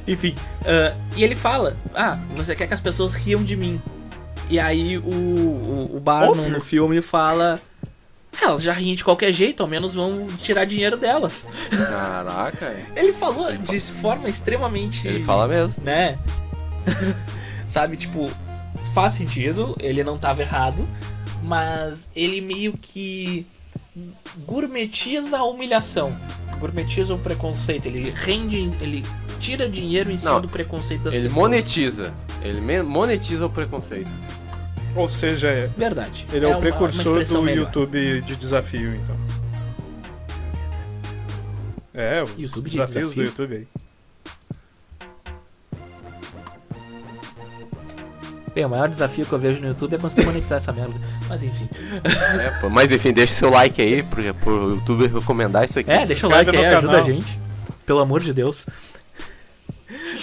Enfim. Uh, e ele fala: Ah, você quer que as pessoas riam de mim. E aí o, o, o Barnum no filme fala. Elas já riem de qualquer jeito, ao menos vão tirar dinheiro delas. Caraca. Ele falou ele de fala... forma extremamente. Ele fala mesmo. Né? *laughs* Sabe, tipo, faz sentido, ele não tava errado, mas ele meio que gourmetiza a humilhação, gourmetiza o preconceito, ele rende, ele tira dinheiro em cima não, do preconceito das ele pessoas. Ele monetiza, ele monetiza o preconceito. Ou seja, é. Verdade. Ele é, é o precursor uma, uma do melhor. YouTube de desafio, então. É, os YouTube desafios de desafio? do YouTube aí. Bem, o maior desafio que eu vejo no YouTube é conseguir monetizar essa merda. Mas enfim. É, pô, mas enfim, deixa seu like aí pro, pro YouTube recomendar isso aqui. É, deixa o like aí, ajuda a gente. Pelo amor de Deus.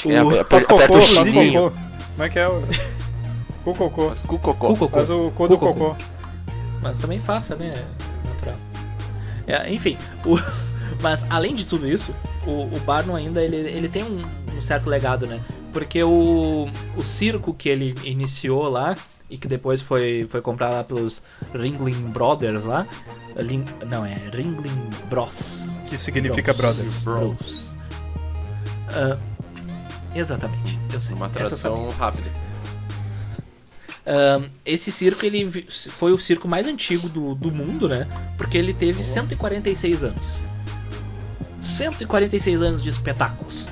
É, o... Faz cocô, faz cocô. Como é que é? *laughs* Cu cocô. Faz cu cocô. cocô. Faz o cu do cocô. Mas também faça, né? Natural. É, enfim, o... *laughs* mas além de tudo isso, o, o Barnum ainda ele, ele tem um, um certo legado, né? Porque o, o circo que ele iniciou lá e que depois foi, foi comprado lá pelos Ringling Brothers lá. Ling, não, é Ringling Bros. Que significa Bros. Brothers. Bros. Uh, exatamente, eu sei. Uma tradução rápida. Uh, esse circo ele foi o circo mais antigo do, do mundo, né? Porque ele teve 146 anos. 146 anos de espetáculos.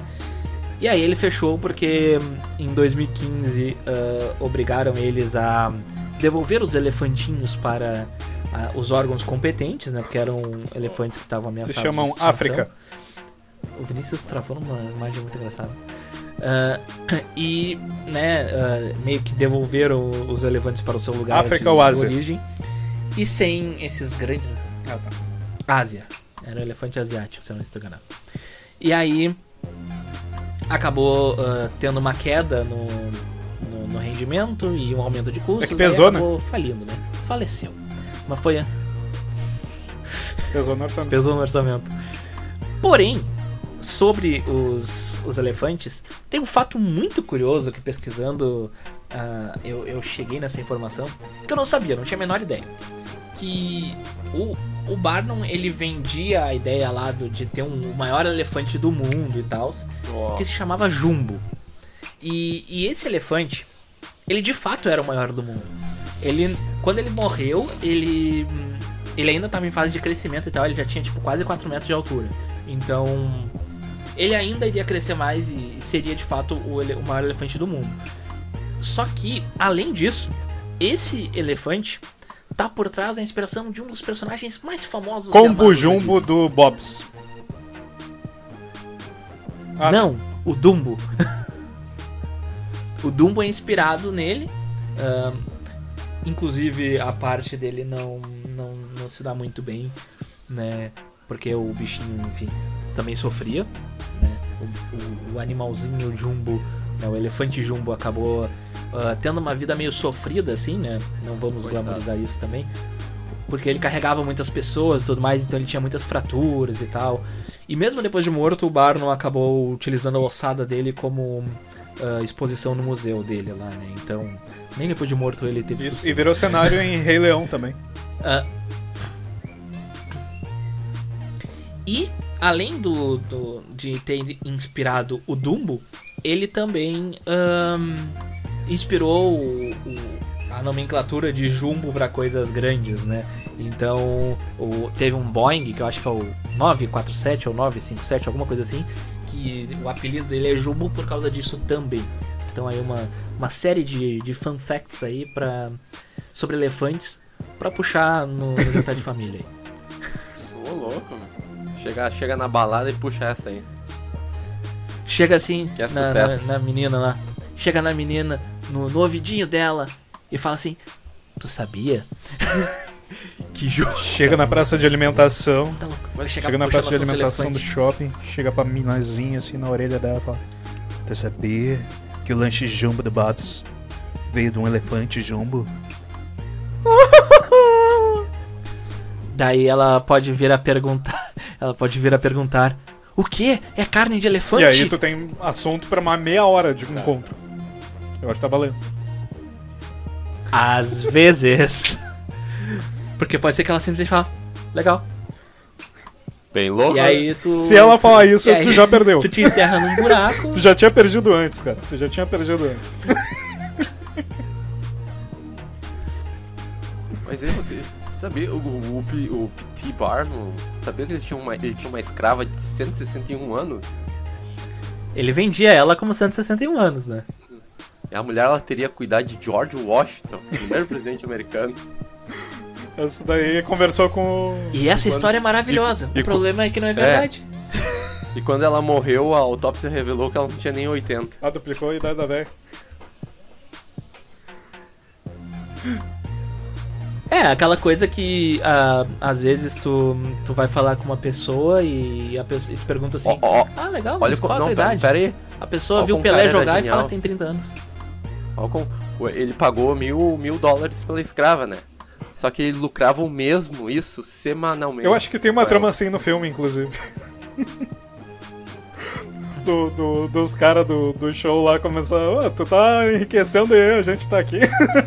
E aí ele fechou porque em 2015 uh, obrigaram eles a devolver os elefantinhos para uh, os órgãos competentes, né? Porque eram elefantes que estavam ameaçados. Se chamam África. O Vinícius travou numa imagem muito engraçada. Uh, e, né, meio que devolveram os elefantes para o seu lugar África de, ou Ásia? origem. E sem esses grandes. Ah, tá. Ásia. Era um elefante asiático, se eu não estou enganado. E aí acabou uh, tendo uma queda no, no, no, rendimento e um aumento de custos. É que pesou, né? falindo, né? Faleceu. Mas foi. *laughs* Pesou no orçamento. Pesou no orçamento. Porém, sobre os, os elefantes, tem um fato muito curioso que pesquisando uh, eu, eu cheguei nessa informação que eu não sabia, não tinha a menor ideia. Que o, o Barnum ele vendia a ideia lá do, de ter um, o maior elefante do mundo e tal, que se chamava Jumbo. E, e esse elefante, ele de fato era o maior do mundo. Ele, quando ele morreu, ele, ele ainda estava em fase de crescimento e tal, ele já tinha tipo quase 4 metros de altura. Então, ele ainda iria crescer mais e seria de fato o, o maior elefante do mundo. Só que, além disso, esse elefante tá por trás da inspiração de um dos personagens mais famosos Combo Jumbo do Bob's. Ah. Não, o Dumbo. *laughs* o Dumbo é inspirado nele. Uh, inclusive a parte dele não, não, não se dá muito bem, né? Porque o bichinho, enfim, também sofria. Né? O, o, o animalzinho Jumbo, né? o elefante Jumbo acabou uh, tendo uma vida meio sofrida, assim, né? Não vamos Coitado. glamorizar isso também. Porque ele carregava muitas pessoas e tudo mais, então ele tinha muitas fraturas e tal. E mesmo depois de morto, o Barnum acabou utilizando a ossada dele como uh, exposição no museu dele lá, né? Então, nem depois de morto ele teve. Isso, e virou cenário em Rei Leão também. Uh, e, além do, do, de ter inspirado o Dumbo, ele também um, inspirou o, o, a nomenclatura de Jumbo para coisas grandes, né? Então, o, teve um Boeing, que eu acho que é o 947 ou 957, alguma coisa assim, que o apelido dele é Jumbo por causa disso também. Então aí uma, uma série de, de fun facts aí pra, sobre elefantes para puxar no, no jantar de família. *laughs* Ô louco, chega, chega na balada e puxa essa aí. Chega assim é na, na, na, menina lá. Chega na menina, no, no ouvidinho dela, e fala assim: Tu sabia? *laughs* Que jogo. Chega na praça de alimentação. Então, chega na praça de alimentação do shopping, chega pra minazinha assim na orelha dela e fala: Tu sabia que o lanche jumbo do Bob's veio de um elefante jumbo? *laughs* Daí ela pode vir a perguntar. *laughs* Ela pode vir a perguntar: O que? É carne de elefante? E aí tu tem assunto pra uma meia hora de tá. Eu acho que tá valendo. Às vezes. Porque pode ser que ela simplesmente fala, legal. Bem louco. E aí tu. Se ela falar isso, tu já perdeu. Tu te enterra num buraco. tu já tinha perdido antes, cara. Tu já tinha perdido antes. Mas aí você. Sabia, o, o, o, o P.T. Barnum, sabia que ele tinha, uma, ele tinha uma escrava de 161 anos? Ele vendia ela como 161 anos, né? E a mulher ela teria cuidado de George Washington, primeiro *laughs* presidente americano. Essa daí conversou com. E essa história é maravilhosa. E, o problema é que não é verdade. É. *laughs* E quando ela morreu, a autópsia revelou que ela não tinha nem 80. Ah, duplicou a idade da velha. É, aquela coisa que uh, às vezes tu, tu vai falar com uma pessoa e a pessoa te pergunta assim: oh, oh, Ah, legal, olha mas qual não, a tua idade? Pera aí. A pessoa viu o Pelé jogar e fala que tem 30 anos. Como ele pagou mil, mil dólares pela escrava, né? Só que ele lucrava o mesmo, isso, semanalmente. Eu acho que tem uma trama assim no filme, inclusive. do, do, dos caras do, do show lá começando, oh, tu tá enriquecendo aí, a gente tá aqui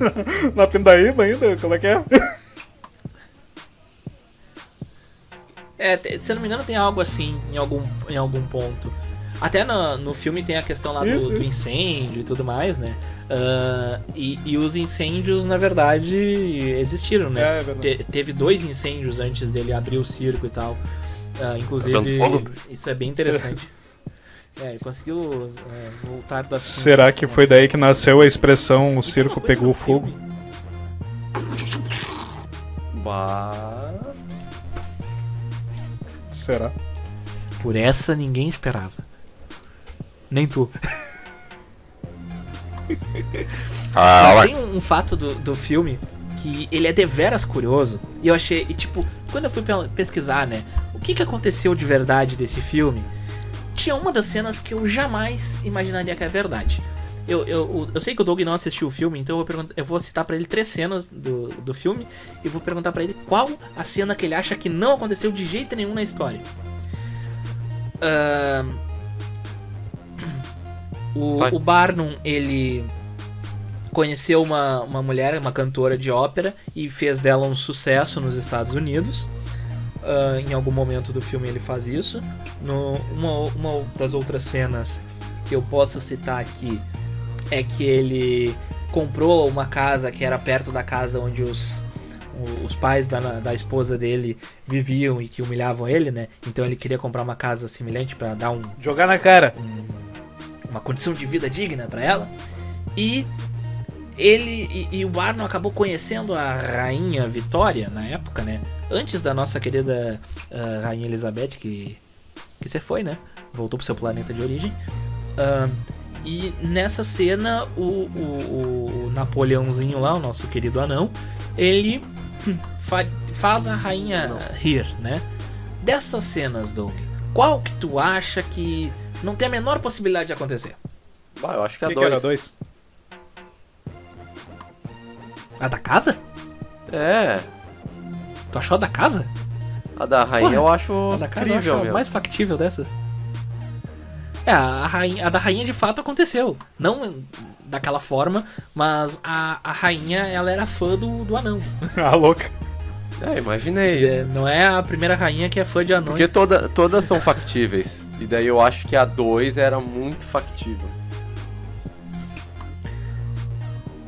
*laughs* na Pindaíba ainda, como é que é? É, se eu não me engano tem algo assim em algum, em algum ponto. Até no, no filme tem a questão lá isso, do, do, incêndio e tudo mais, né? Uh, e, e, os incêndios, na verdade, existiram, né? É, é Te, teve dois incêndios antes dele abrir o circo e tal. Uh, inclusive, isso é bem interessante. É, ele conseguiu é, voltar da Será que foi daí que nasceu a expressão o circo pegou fogo? Bah. Será? Por essa ninguém esperava. Nem tu. *laughs* Ah, Mas tem um, um fato do, do filme que ele é deveras curioso. E eu achei, e, tipo, quando eu fui pesquisar, né, o que, que aconteceu de verdade desse filme, tinha uma das cenas que eu jamais imaginaria que é verdade. Eu, eu, eu sei que o Doug não assistiu o filme, então eu vou, eu vou citar para ele três cenas do, do filme e vou perguntar para ele qual a cena que ele acha que não aconteceu de jeito nenhum na história. Uh, o, o Barnum, ele conheceu uma, uma mulher, uma cantora de ópera, e fez dela um sucesso nos Estados Unidos. Uh, em algum momento do filme ele faz isso. No, uma, uma das outras cenas que eu posso citar aqui é que ele comprou uma casa que era perto da casa onde os, os pais da, da esposa dele viviam e que humilhavam ele, né? Então ele queria comprar uma casa semelhante pra dar um, Jogar na cara. Uma condição de vida digna pra ela. E ele e, e o Arno acabou conhecendo a rainha Vitória na época, né? Antes da nossa querida ah, rainha Elizabeth que que você foi, né? Voltou pro seu planeta de origem. Ah, e nessa cena o, o, o Napoleãozinho lá, o nosso querido anão, ele *laughs* fa- faz a rainha rir, né? Dessas cenas, Doug, qual que tu acha que não tem a menor possibilidade de acontecer? Bah, eu acho que é que, que era dois. A da casa? É, Tu achou a da casa? a da rainha Porra, eu acho A da casa eu acho incrível a mesmo. mais factível dessas. É, a, rainha, a da rainha de fato aconteceu. Não daquela forma, mas a, a rainha ela era fã do, do anão. *laughs* ah, louca. É, imaginei É, isso. não é a primeira rainha que é fã de anões. Porque toda, todas são factíveis. E daí eu acho que a 2 era muito factível.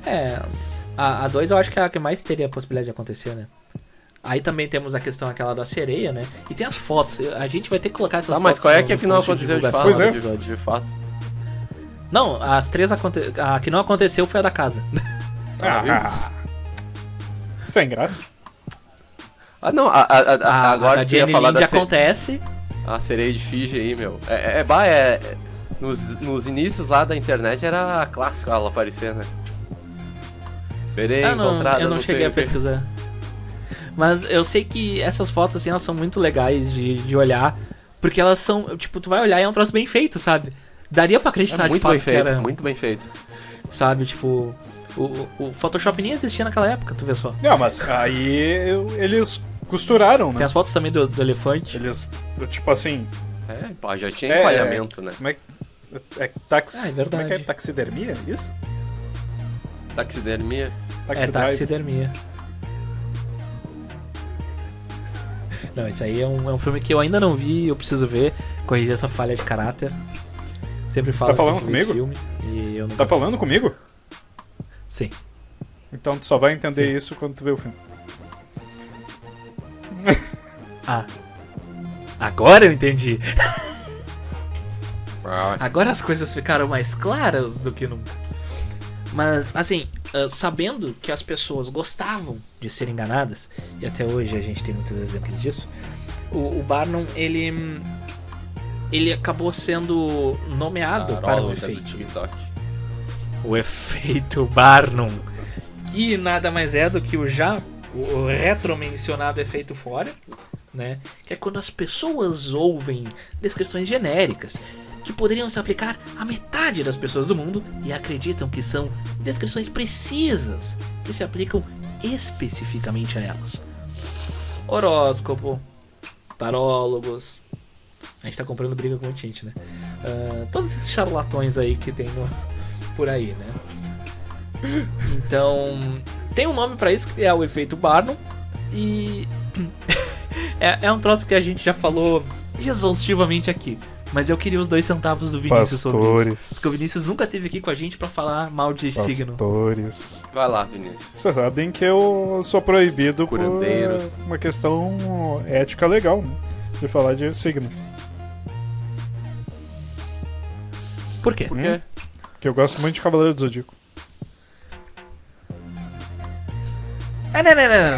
É, a 2 eu acho que é a que mais teria a possibilidade de acontecer, né? Aí também temos a questão aquela da sereia, né? E tem as fotos. A gente vai ter que colocar essas Tá, fotos. mas qual é no- que é que não aconteceu de divulgação fato? Pois é. De fato. Não, as três aconte... A que não aconteceu foi a da casa. Ah, sem graça. Ah, não, a, a, a, A, agora a Jenny Lind da se- acontece. A sereia de Fiji aí, meu. É, é, é, bah, é- é- nos, nos inícios lá da internet era clássico ela aparecer, né? Sereia Ah, não, encontrada, eu não, sei cheguei a pesquisar. Mas eu sei que essas fotos, assim, elas são muito legais de, de olhar. Porque elas são, tipo, tu vai olhar e é um troço bem feito, sabe? Daria pra acreditar É de muito fato bem que feito, era, muito bem feito. sabe? Tipo, o, o- o Photoshop nem existia naquela época, tu vê só. Não, mas aí eu- eles costuraram, Tem né? as fotos também do, do elefante. Eles, tipo assim, É, pá, já tinha É, empalhamento, né? como é que. É, tax... Ah, é verdade. Como é que é? Taxidermia? Isso? Taxidermia. É, Taxidrive. taxidermia. Não, esse aí é um, é um filme que eu ainda não vi, eu preciso ver, corrigir essa falha de caráter. Sempre falo Tá falando tem ver comigo? filme e eu Tá falando comigo? Sim. Então tu só vai entender Sim. isso quando tu vê o filme. Ah. Agora eu entendi. Agora as coisas ficaram mais claras do que nunca. Mas, assim, ah, sabendo que as pessoas gostavam de ser enganadas, e até hoje a gente tem muitos exemplos disso, o, o Barnum, ele. Ele acabou sendo nomeado para o efeito. O efeito Barnum. Que nada mais é do que o já o o retro-mencionado efeito fora, né? Que é quando as pessoas ouvem descrições genéricas que poderiam se aplicar a metade das pessoas do mundo e acreditam que são descrições precisas que se aplicam especificamente a elas. Horóscopo, tarólogos. A gente tá comprando briga com a gente, né? Ah, todos esses charlatões aí que tem no- por aí, né? Então, tem um nome pra isso que é o efeito Barnum e *laughs* é, é um troço que a gente já falou exaustivamente aqui. Mas eu queria os dois centavos do Vinícius sobre isso. Pastores. Porque o Vinícius nunca esteve aqui com a gente pra falar mal de signo. Pastores. Vai lá, Vinícius. Vocês sabem que eu sou proibido Curandeiros. por uma questão ética legal, né? De falar de signo. Por quê? Por Hum? quê? Porque eu gosto muito de Cavaleiro do Zodíaco. Ah, não, não, não,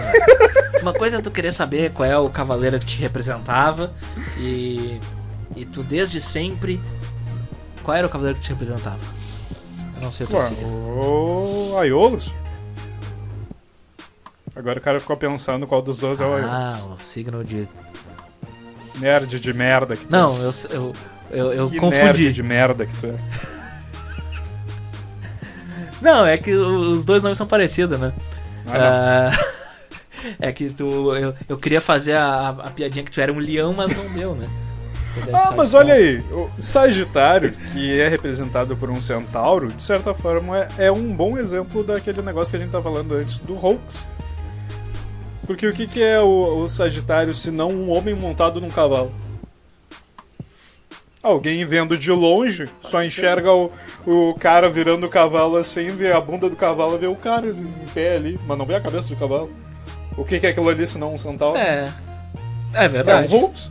não. Uma coisa é tu querer saber qual é o cavaleiro que te representava e. E tu desde sempre. Qual era o cavaleiro que te representava? Eu não sei o Ué, signo. o Aiolos. Agora o cara ficou pensando qual dos dois é o Aiolos. Ah, o signo de. Nerd de merda que tu Não, eu, eu, eu, eu Que confundi. nerd de merda que tu é. Não, é que os dois nomes são parecidos, né? Ah, *laughs* é que tu. Eu, eu queria fazer a, a piadinha que tu era um leão, mas não deu, né? Ah, mas olha aí, o Sagitário, que é representado por um centauro, de certa forma é, é um bom exemplo daquele negócio que a gente tá falando antes do Hoax. Porque o que, que é o, o Sagitário se não um homem montado num cavalo? Alguém vendo de longe, só enxerga o, o cara virando o cavalo assim, vê a bunda do cavalo, vê o cara em pé ali, mas não vê a cabeça do cavalo. O que, que é aquilo ali se não um centauro? É. É É verdade. um Hulks?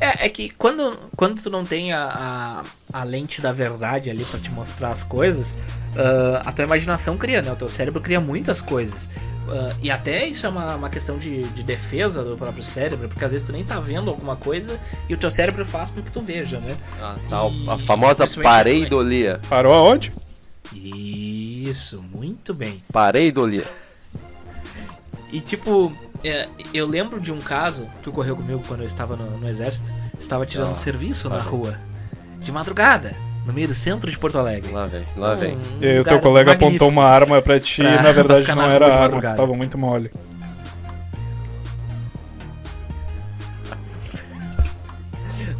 É, é que quando, quando tu não tem a, a, a lente da verdade ali pra te mostrar as coisas, ah, a tua imaginação cria, né? O teu cérebro cria muitas coisas. Ah, e até isso é uma, uma questão de, de defesa do próprio cérebro, porque às vezes tu nem tá vendo alguma coisa e o teu cérebro faz com que tu veja, né? Ah, tá, E- a famosa pareidolia. Parou aonde? Isso, muito bem. Pareidolia. E tipo, é, eu lembro de um caso que ocorreu comigo quando eu estava no, no exército. Estava tirando Ah, serviço lá na rua, de madrugada, no meio do centro de Porto Alegre. Lá vem, lá vem. Um E aí o teu colega magnífico. apontou uma arma pra ti Pra- e na verdade não era arma, madrugada. tava muito mole.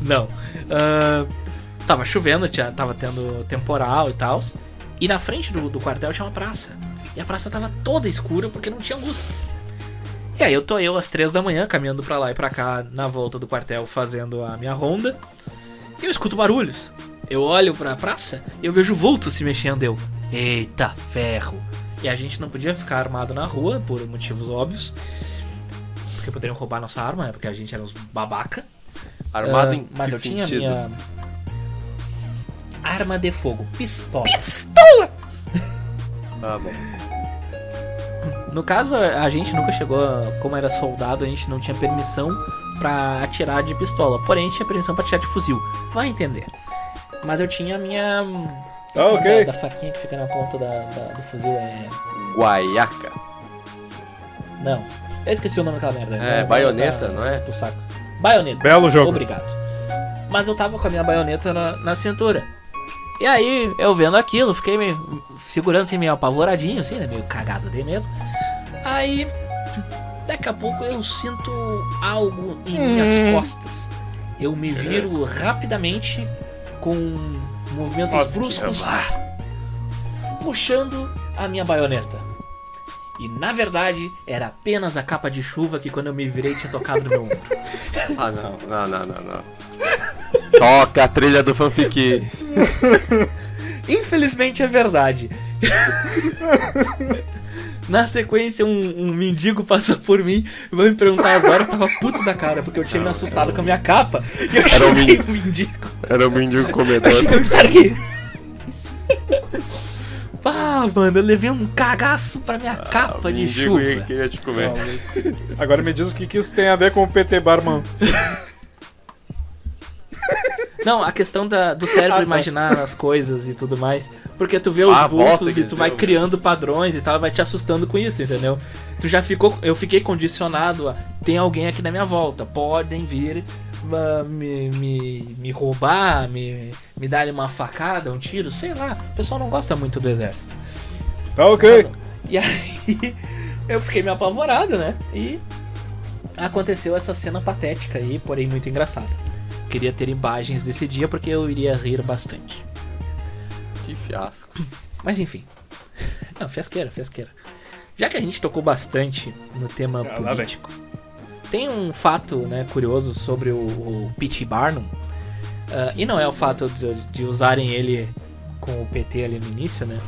Não. Ah, tava chovendo, tinha, tava tendo temporal e tal. E na frente do, do quartel tinha uma praça. E a praça tava toda escura porque não tinha luz. E aí eu tô eu às três da manhã caminhando pra lá e pra cá na volta do quartel fazendo a minha ronda. E eu escuto barulhos. Eu olho pra praça e eu vejo vultos se mexendo. Eu, eita ferro! E a gente não podia ficar armado na rua por motivos óbvios. Porque poderiam roubar nossa arma, né? Porque a gente era uns babaca. Armado Ah, em Mas que eu tinha sentido? minha. Arma de fogo, pistola. Ah, bom. No caso, a gente nunca chegou, como era soldado, a gente não tinha permissão pra atirar de pistola. Porém, tinha permissão pra atirar de fuzil. Vai entender. Mas eu tinha a minha. Ah, ok. Da, da faquinha que fica na ponta da, da- do fuzil. É. Guaiaca. Não. Eu esqueci o nome daquela merda. É, Não, baioneta, tá- não é? Do saco. Baioneta. Belo jogo. Obrigado. Mas eu tava com a minha baioneta na, na cintura. E aí, eu vendo aquilo, fiquei meio segurando assim, meio apavoradinho, assim, né? Meio cagado de medo. Aí, daqui a pouco eu sinto algo em minhas costas. Eu me viro rapidamente com movimentos Nossa, bruscos, puxando a minha baioneta. E na verdade, era apenas a capa de chuva que quando eu me virei tinha tocado no meu ombro. *laughs* Ah, não, não, não, não, não. Toca a trilha do fanfic. *laughs* Infelizmente é verdade. *laughs* Na sequência, um, um mendigo passou por mim e vai me perguntar as horas. Eu tava puto da cara, porque eu tinha me assustado com a minha capa. E eu Era um xinguei mendigo. o mendigo. Era o mendigo Eu comedor. xinguei o sai daqui! Pá, mano, eu levei um cagaço pra minha capa O de mendigo chuva. ia- queria te comer. Agora me diz o que, que isso tem a ver com o PT Barman. *laughs* Não, a questão da, do *laughs* cérebro Ah, imaginar as coisas e tudo mais. Porque tu vê os Ah, vultos e tu vai criando padrões e tal, vai te assustando com isso, entendeu? Tu já ficou. Eu fiquei condicionado a. Tem alguém aqui na minha volta, podem vir ah, me, me, me roubar, me, me dar uma facada, um tiro, sei lá. O pessoal não gosta muito do exército. Tá ok. E aí *laughs* eu fiquei meio apavorado, né? E aconteceu essa cena patética aí, porém muito engraçada. Queria ter imagens desse dia porque eu iria rir bastante. Que fiasco. Mas enfim. *laughs* Não, fiasqueira, fiasqueira. Já que a gente tocou bastante no tema Ah, lá vem. político, tem um fato né, curioso sobre o, o P.T. Barnum. Ah, e não é o fato de, de usarem ele com o PT ali no início, né?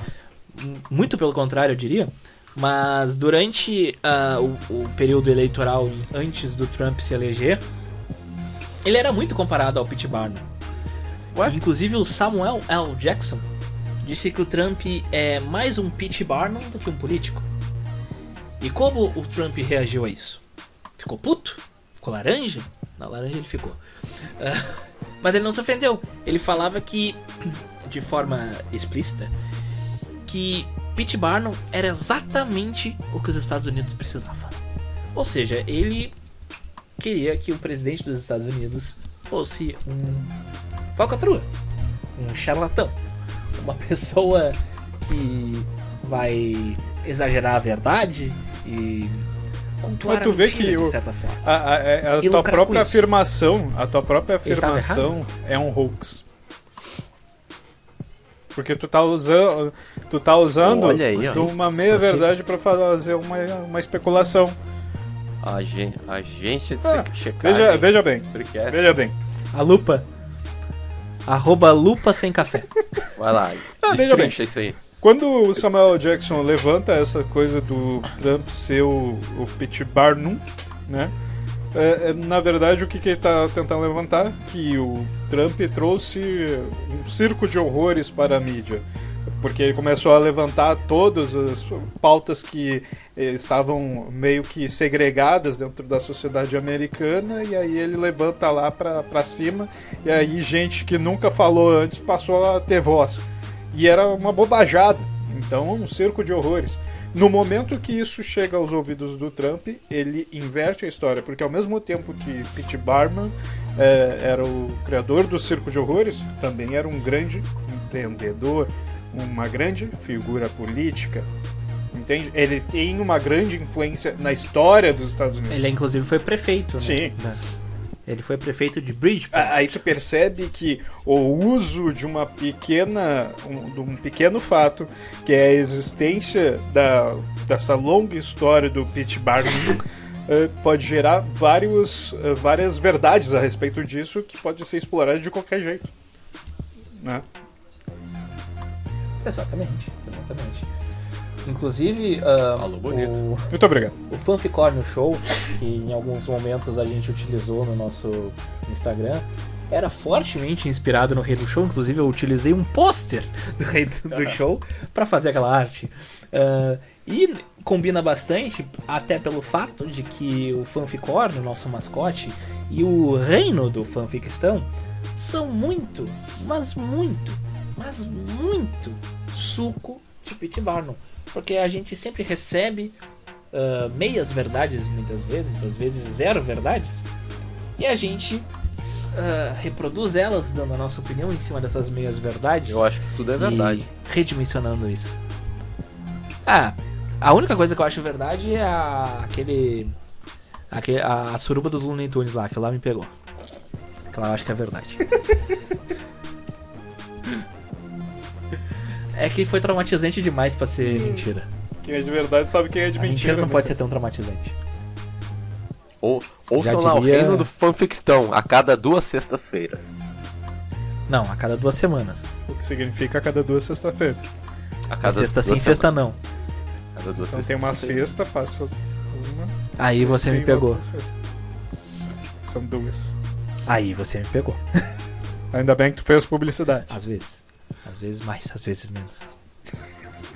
Muito pelo contrário, eu diria. Mas durante ah, o, o período eleitoral antes do Trump se eleger, ele era muito comparado ao P.T. Barnum. Ué? Inclusive o Samuel L. Jackson disse que o Trump é mais um P.T. Barnum do que um político. E como o Trump reagiu a isso? Ficou puto? Ficou laranja? Não, laranja ele ficou. Ah, *laughs* mas ele não se ofendeu. Ele falava que, *clears throat* de forma explícita, que Pete Barnum era exatamente o que os Estados Unidos precisavam. Ou seja, ele queria que o presidente dos Estados Unidos fosse um falcatrua, um charlatão, uma *laughs* pessoa que vai exagerar a verdade e cultuar Mas tu a vê mentira, que de o- certa forma. A, a- a- a tua própria afirmação, a tua própria afirmação é um hoax. Porque tu tá usando, tu tá usando aí, uma meia verdade pra fazer uma, uma especulação. Agen- agência de Ah, che- checagem. Veja, veja bem, Freecast. veja bem. A lupa. Arroba lupa sem café. Vai lá. Ah, veja bem. isso aí. quando o Samuel Jackson levanta essa coisa do Trump ser o, o Pete Barnum, né? É, é, na verdade, o que, que ele está tentando levantar? Que o Trump trouxe um circo de horrores para a mídia. Porque ele começou a levantar todas as pautas que eh, estavam meio que segregadas dentro da sociedade americana, e aí ele levanta lá para cima, e aí gente que nunca falou antes passou a ter voz. E era uma bobajada. Então, um circo de horrores. No momento que isso chega aos ouvidos do Trump, ele inverte a história, porque ao mesmo tempo que Pete Barman é, era o criador do Circo de Horrores, também era um grande empreendedor, uma grande figura política. Entende? Ele tem uma grande influência na história dos Estados Unidos. Ele inclusive foi prefeito, né? Sim. Ele foi prefeito de Bridgeport. Aí tu percebe que o uso de uma pequena, um, de um pequeno fato, que é a existência da, dessa longa história do Pete Barnum, *laughs* uh, pode gerar vários, uh, várias verdades a respeito disso que pode ser exploradas de qualquer jeito. Né? Exatamente, exatamente. Inclusive, uh, Falou bonito. o, Muito obrigado. o Fanficórnio Show, que em alguns momentos a gente utilizou no nosso Instagram, era fortemente inspirado no Rei do Show. Inclusive, eu utilizei um pôster do Rei do, do Show para fazer aquela arte. Uh, e combina bastante, até pelo fato de que o Fanficórnio, nosso mascote, e o reino do fanficstão são muito, mas muito, mas muito suco de Pete Barnum. Porque a gente sempre recebe uh, meias verdades, muitas vezes, às vezes zero verdades, e a gente uh, reproduz elas, dando a nossa opinião em cima dessas meias verdades. Eu acho que tudo é verdade. Redimensionando isso. Ah, a única coisa que eu acho verdade é a, aquele. aquele a, a suruba dos Looney Tunes lá, que lá me pegou. Que lá eu acho que é verdade. *laughs* é que foi traumatizante demais pra ser mentira. Quem é de verdade sabe quem é de A mentira. mentira não né? pode ser tão traumatizante. Ou, ouçam Já lá o diria- reino do fanfictão, a cada duas sextas-feiras. Não, a cada duas semanas. O que significa a cada duas sexta-feiras. A A cada sexta duas sim, sexta não. Cada duas Então tem uma sexta, passa uma. Aí você me pegou. São duas. Aí você me pegou. *laughs* Ainda bem que tu fez publicidade. Às vezes. Às vezes mais, às vezes menos.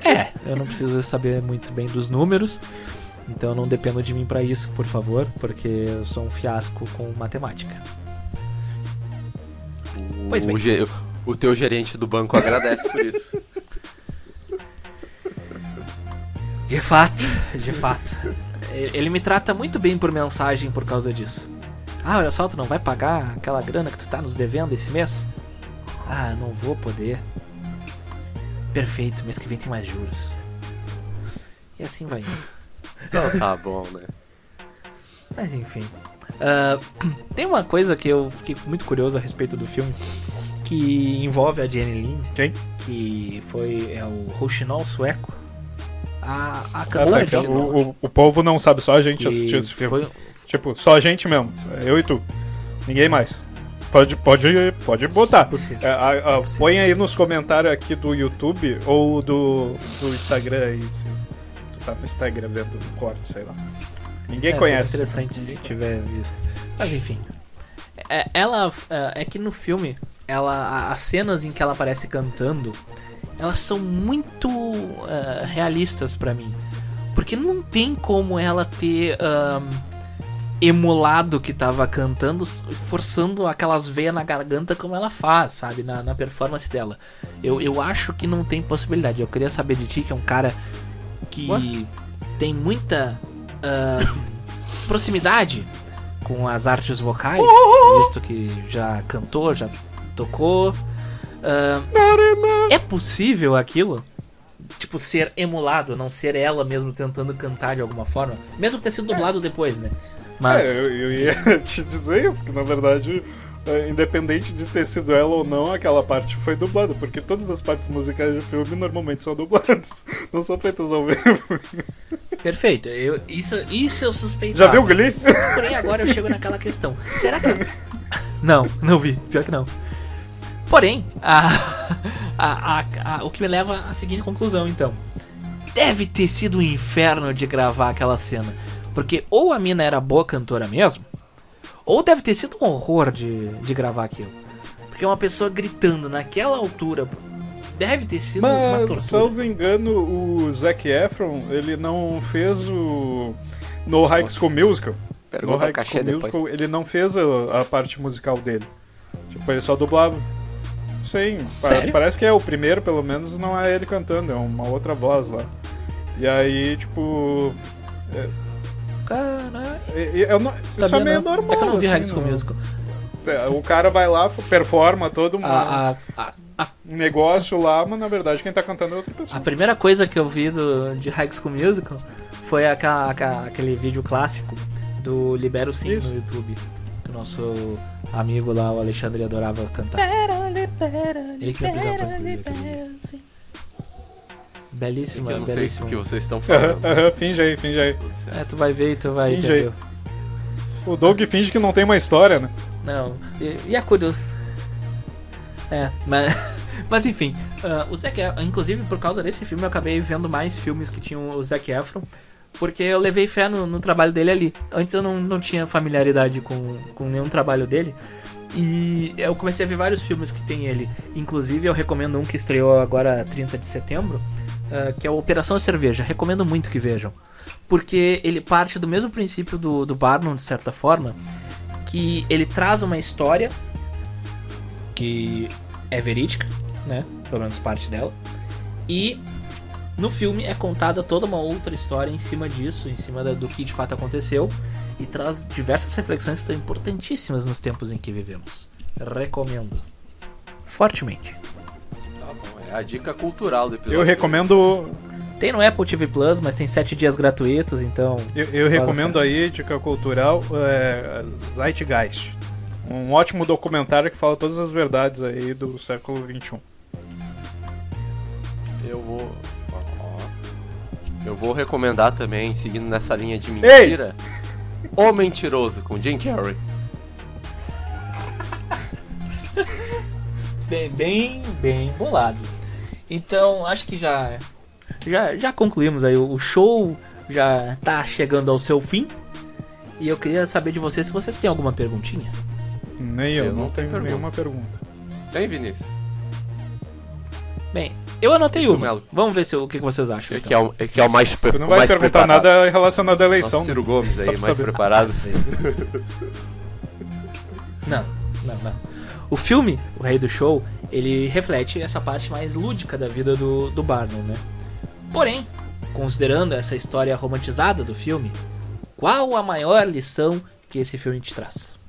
É, eu não preciso saber muito bem dos números. Então não dependo de mim pra isso, por favor, porque eu sou um fiasco com matemática. Pois bem. O, ge- o teu gerente do banco agradece por isso. *laughs* De fato, de fato. Ele me trata muito bem por mensagem por causa disso. Ah, olha só, tu não vai pagar aquela grana que tu tá nos devendo esse mês? Ah, não vou poder. Perfeito, mês que vem tem mais juros. E assim vai indo. Então tá bom, né? Mas enfim. Ah, *clears throat* tem uma coisa que eu fiquei muito curioso a respeito do filme. Que envolve a Jenny Lind. Quem? Que foi é o Rouxinol sueco. A, a Ah, cantora tá, de- o, o, o povo não sabe, só a gente assistiu esse filme. foi- Tipo, só a gente mesmo. Eu e tu. Ninguém mais. Pode, pode, pode botar. É, a- a- põe aí nos comentários aqui do YouTube ou do, do Instagram aí. Se tu tá no Instagram vendo o corte, sei lá. Ninguém É, conhece. interessante Ninguém se tiver visto. Mas enfim. É, ela. É, é que no filme, ela, as cenas em que ela aparece cantando, elas são muito é, realistas pra mim. Porque não tem como ela ter emulado que tava cantando, forçando aquelas veias na garganta como ela faz, sabe? Na, na performance dela. Eu, eu acho que não tem possibilidade. Eu queria saber de ti, que é um cara que Ué? tem muita ahn, *coughs* proximidade com as artes vocais, visto que já cantou, já tocou. Ahn, é possível aquilo? Tipo, ser emulado, não ser ela mesmo tentando cantar de alguma forma? Mesmo ter sido dublado depois, né? Mas. É, eu, eu ia *laughs* te dizer isso, que na verdade, é, independente de ter sido ela ou não, aquela parte foi dublada, porque todas as partes musicais do filme normalmente são dubladas, *laughs* não são feitas ao vivo. Perfeito. Eu, isso, isso eu suspeitava. Já viu o Glee? Porém, agora eu chego naquela questão. Será que. *laughs* Não, não vi. Pior que não. Porém, a, a, a, o que me leva à seguinte conclusão, então. Deve ter sido um inferno de gravar aquela cena. Porque ou a mina era boa cantora mesmo, ou deve ter sido um horror de, de gravar aquilo. Porque uma pessoa gritando naquela altura deve ter sido Mas, uma tortura. salvo engano, o Zac Efron, ele não fez o... No High School Musical. Pergunta no High cachê School depois. Musical, ele não fez a, a parte musical dele. Tipo, ele só dublava. Sim, Sério? parece que é o primeiro, pelo menos, não é ele cantando, é uma outra voz lá. E aí, tipo... Caralho. eu não- isso é Sabia meio não. normal. É que eu não vi assim, High School no- Musical. É, O cara vai lá, performa todo um A, a, a, negócio lá, mas na verdade quem tá cantando é outra pessoa. a primeira coisa que eu vi do, de High School Musical foi aquela, aquela- aquele vídeo clássico do Libero Sim Isso. no YouTube. Que o nosso amigo lá, o Alexandre, adorava cantar. Ele que me apresentou, Belíssimo, Que eu não sei belíssimo. o que vocês estão falando. aham, finge aí, finge aí. É, tu vai ver e tu vai Finge entender. aí. O Doug finge que não tem uma história, né? Não, e, e é curioso. É, mas, *laughs* mas enfim, ah, o Zac Efron, inclusive por causa desse filme eu acabei vendo mais filmes que tinham o Zac Efron, porque eu levei fé no, no trabalho dele ali. Antes eu não, não tinha familiaridade com, com nenhum trabalho dele. E eu comecei a ver vários filmes que tem ele. Inclusive eu recomendo um que estreou agora 30 de setembro, ah, que é o Operação Cerveja. Recomendo muito que vejam. Porque ele parte do mesmo princípio do, do Barnum, de certa forma, que ele traz uma história que é verídica, né? Pelo menos parte dela. E no filme é contada toda uma outra história em cima disso, em cima do que de fato aconteceu. E traz diversas reflexões que estão importantíssimas nos tempos em que vivemos. Recomendo. Fortemente. A dica cultural do episódio. Eu recomendo. Tem no Apple TV Plus, mas tem 7 dias gratuitos, então. Eu, eu recomendo aí, dica cultural, é, Zeitgeist. Um ótimo documentário que fala todas as verdades aí do século XXI. Eu vou. Eu vou recomendar também, seguindo nessa linha de mentira. O Mentiroso, com Jim Carrey. Bem, bem, bem bolado. Então, acho que já já, já concluímos aí. O show já tá chegando ao seu fim. E eu queria saber de vocês se vocês têm alguma perguntinha. Nem eu, Eu não, não tenho pergunta. nenhuma pergunta. Tem, Vinícius? Bem, eu anotei uma. Vamos ver se, o que vocês acham. É então. que é o, é que é o mais, pre- Tu não vai mais perguntar preparado. nada relacionado à eleição. Nosso Ciro né? Gomes aí, mais saber. preparado. *laughs* Não, não, não. O filme, O Rei do Show, ele reflete essa parte mais lúdica da vida do, do Barnum, né? Porém, considerando essa história romantizada do filme, qual a maior lição que esse filme te traz?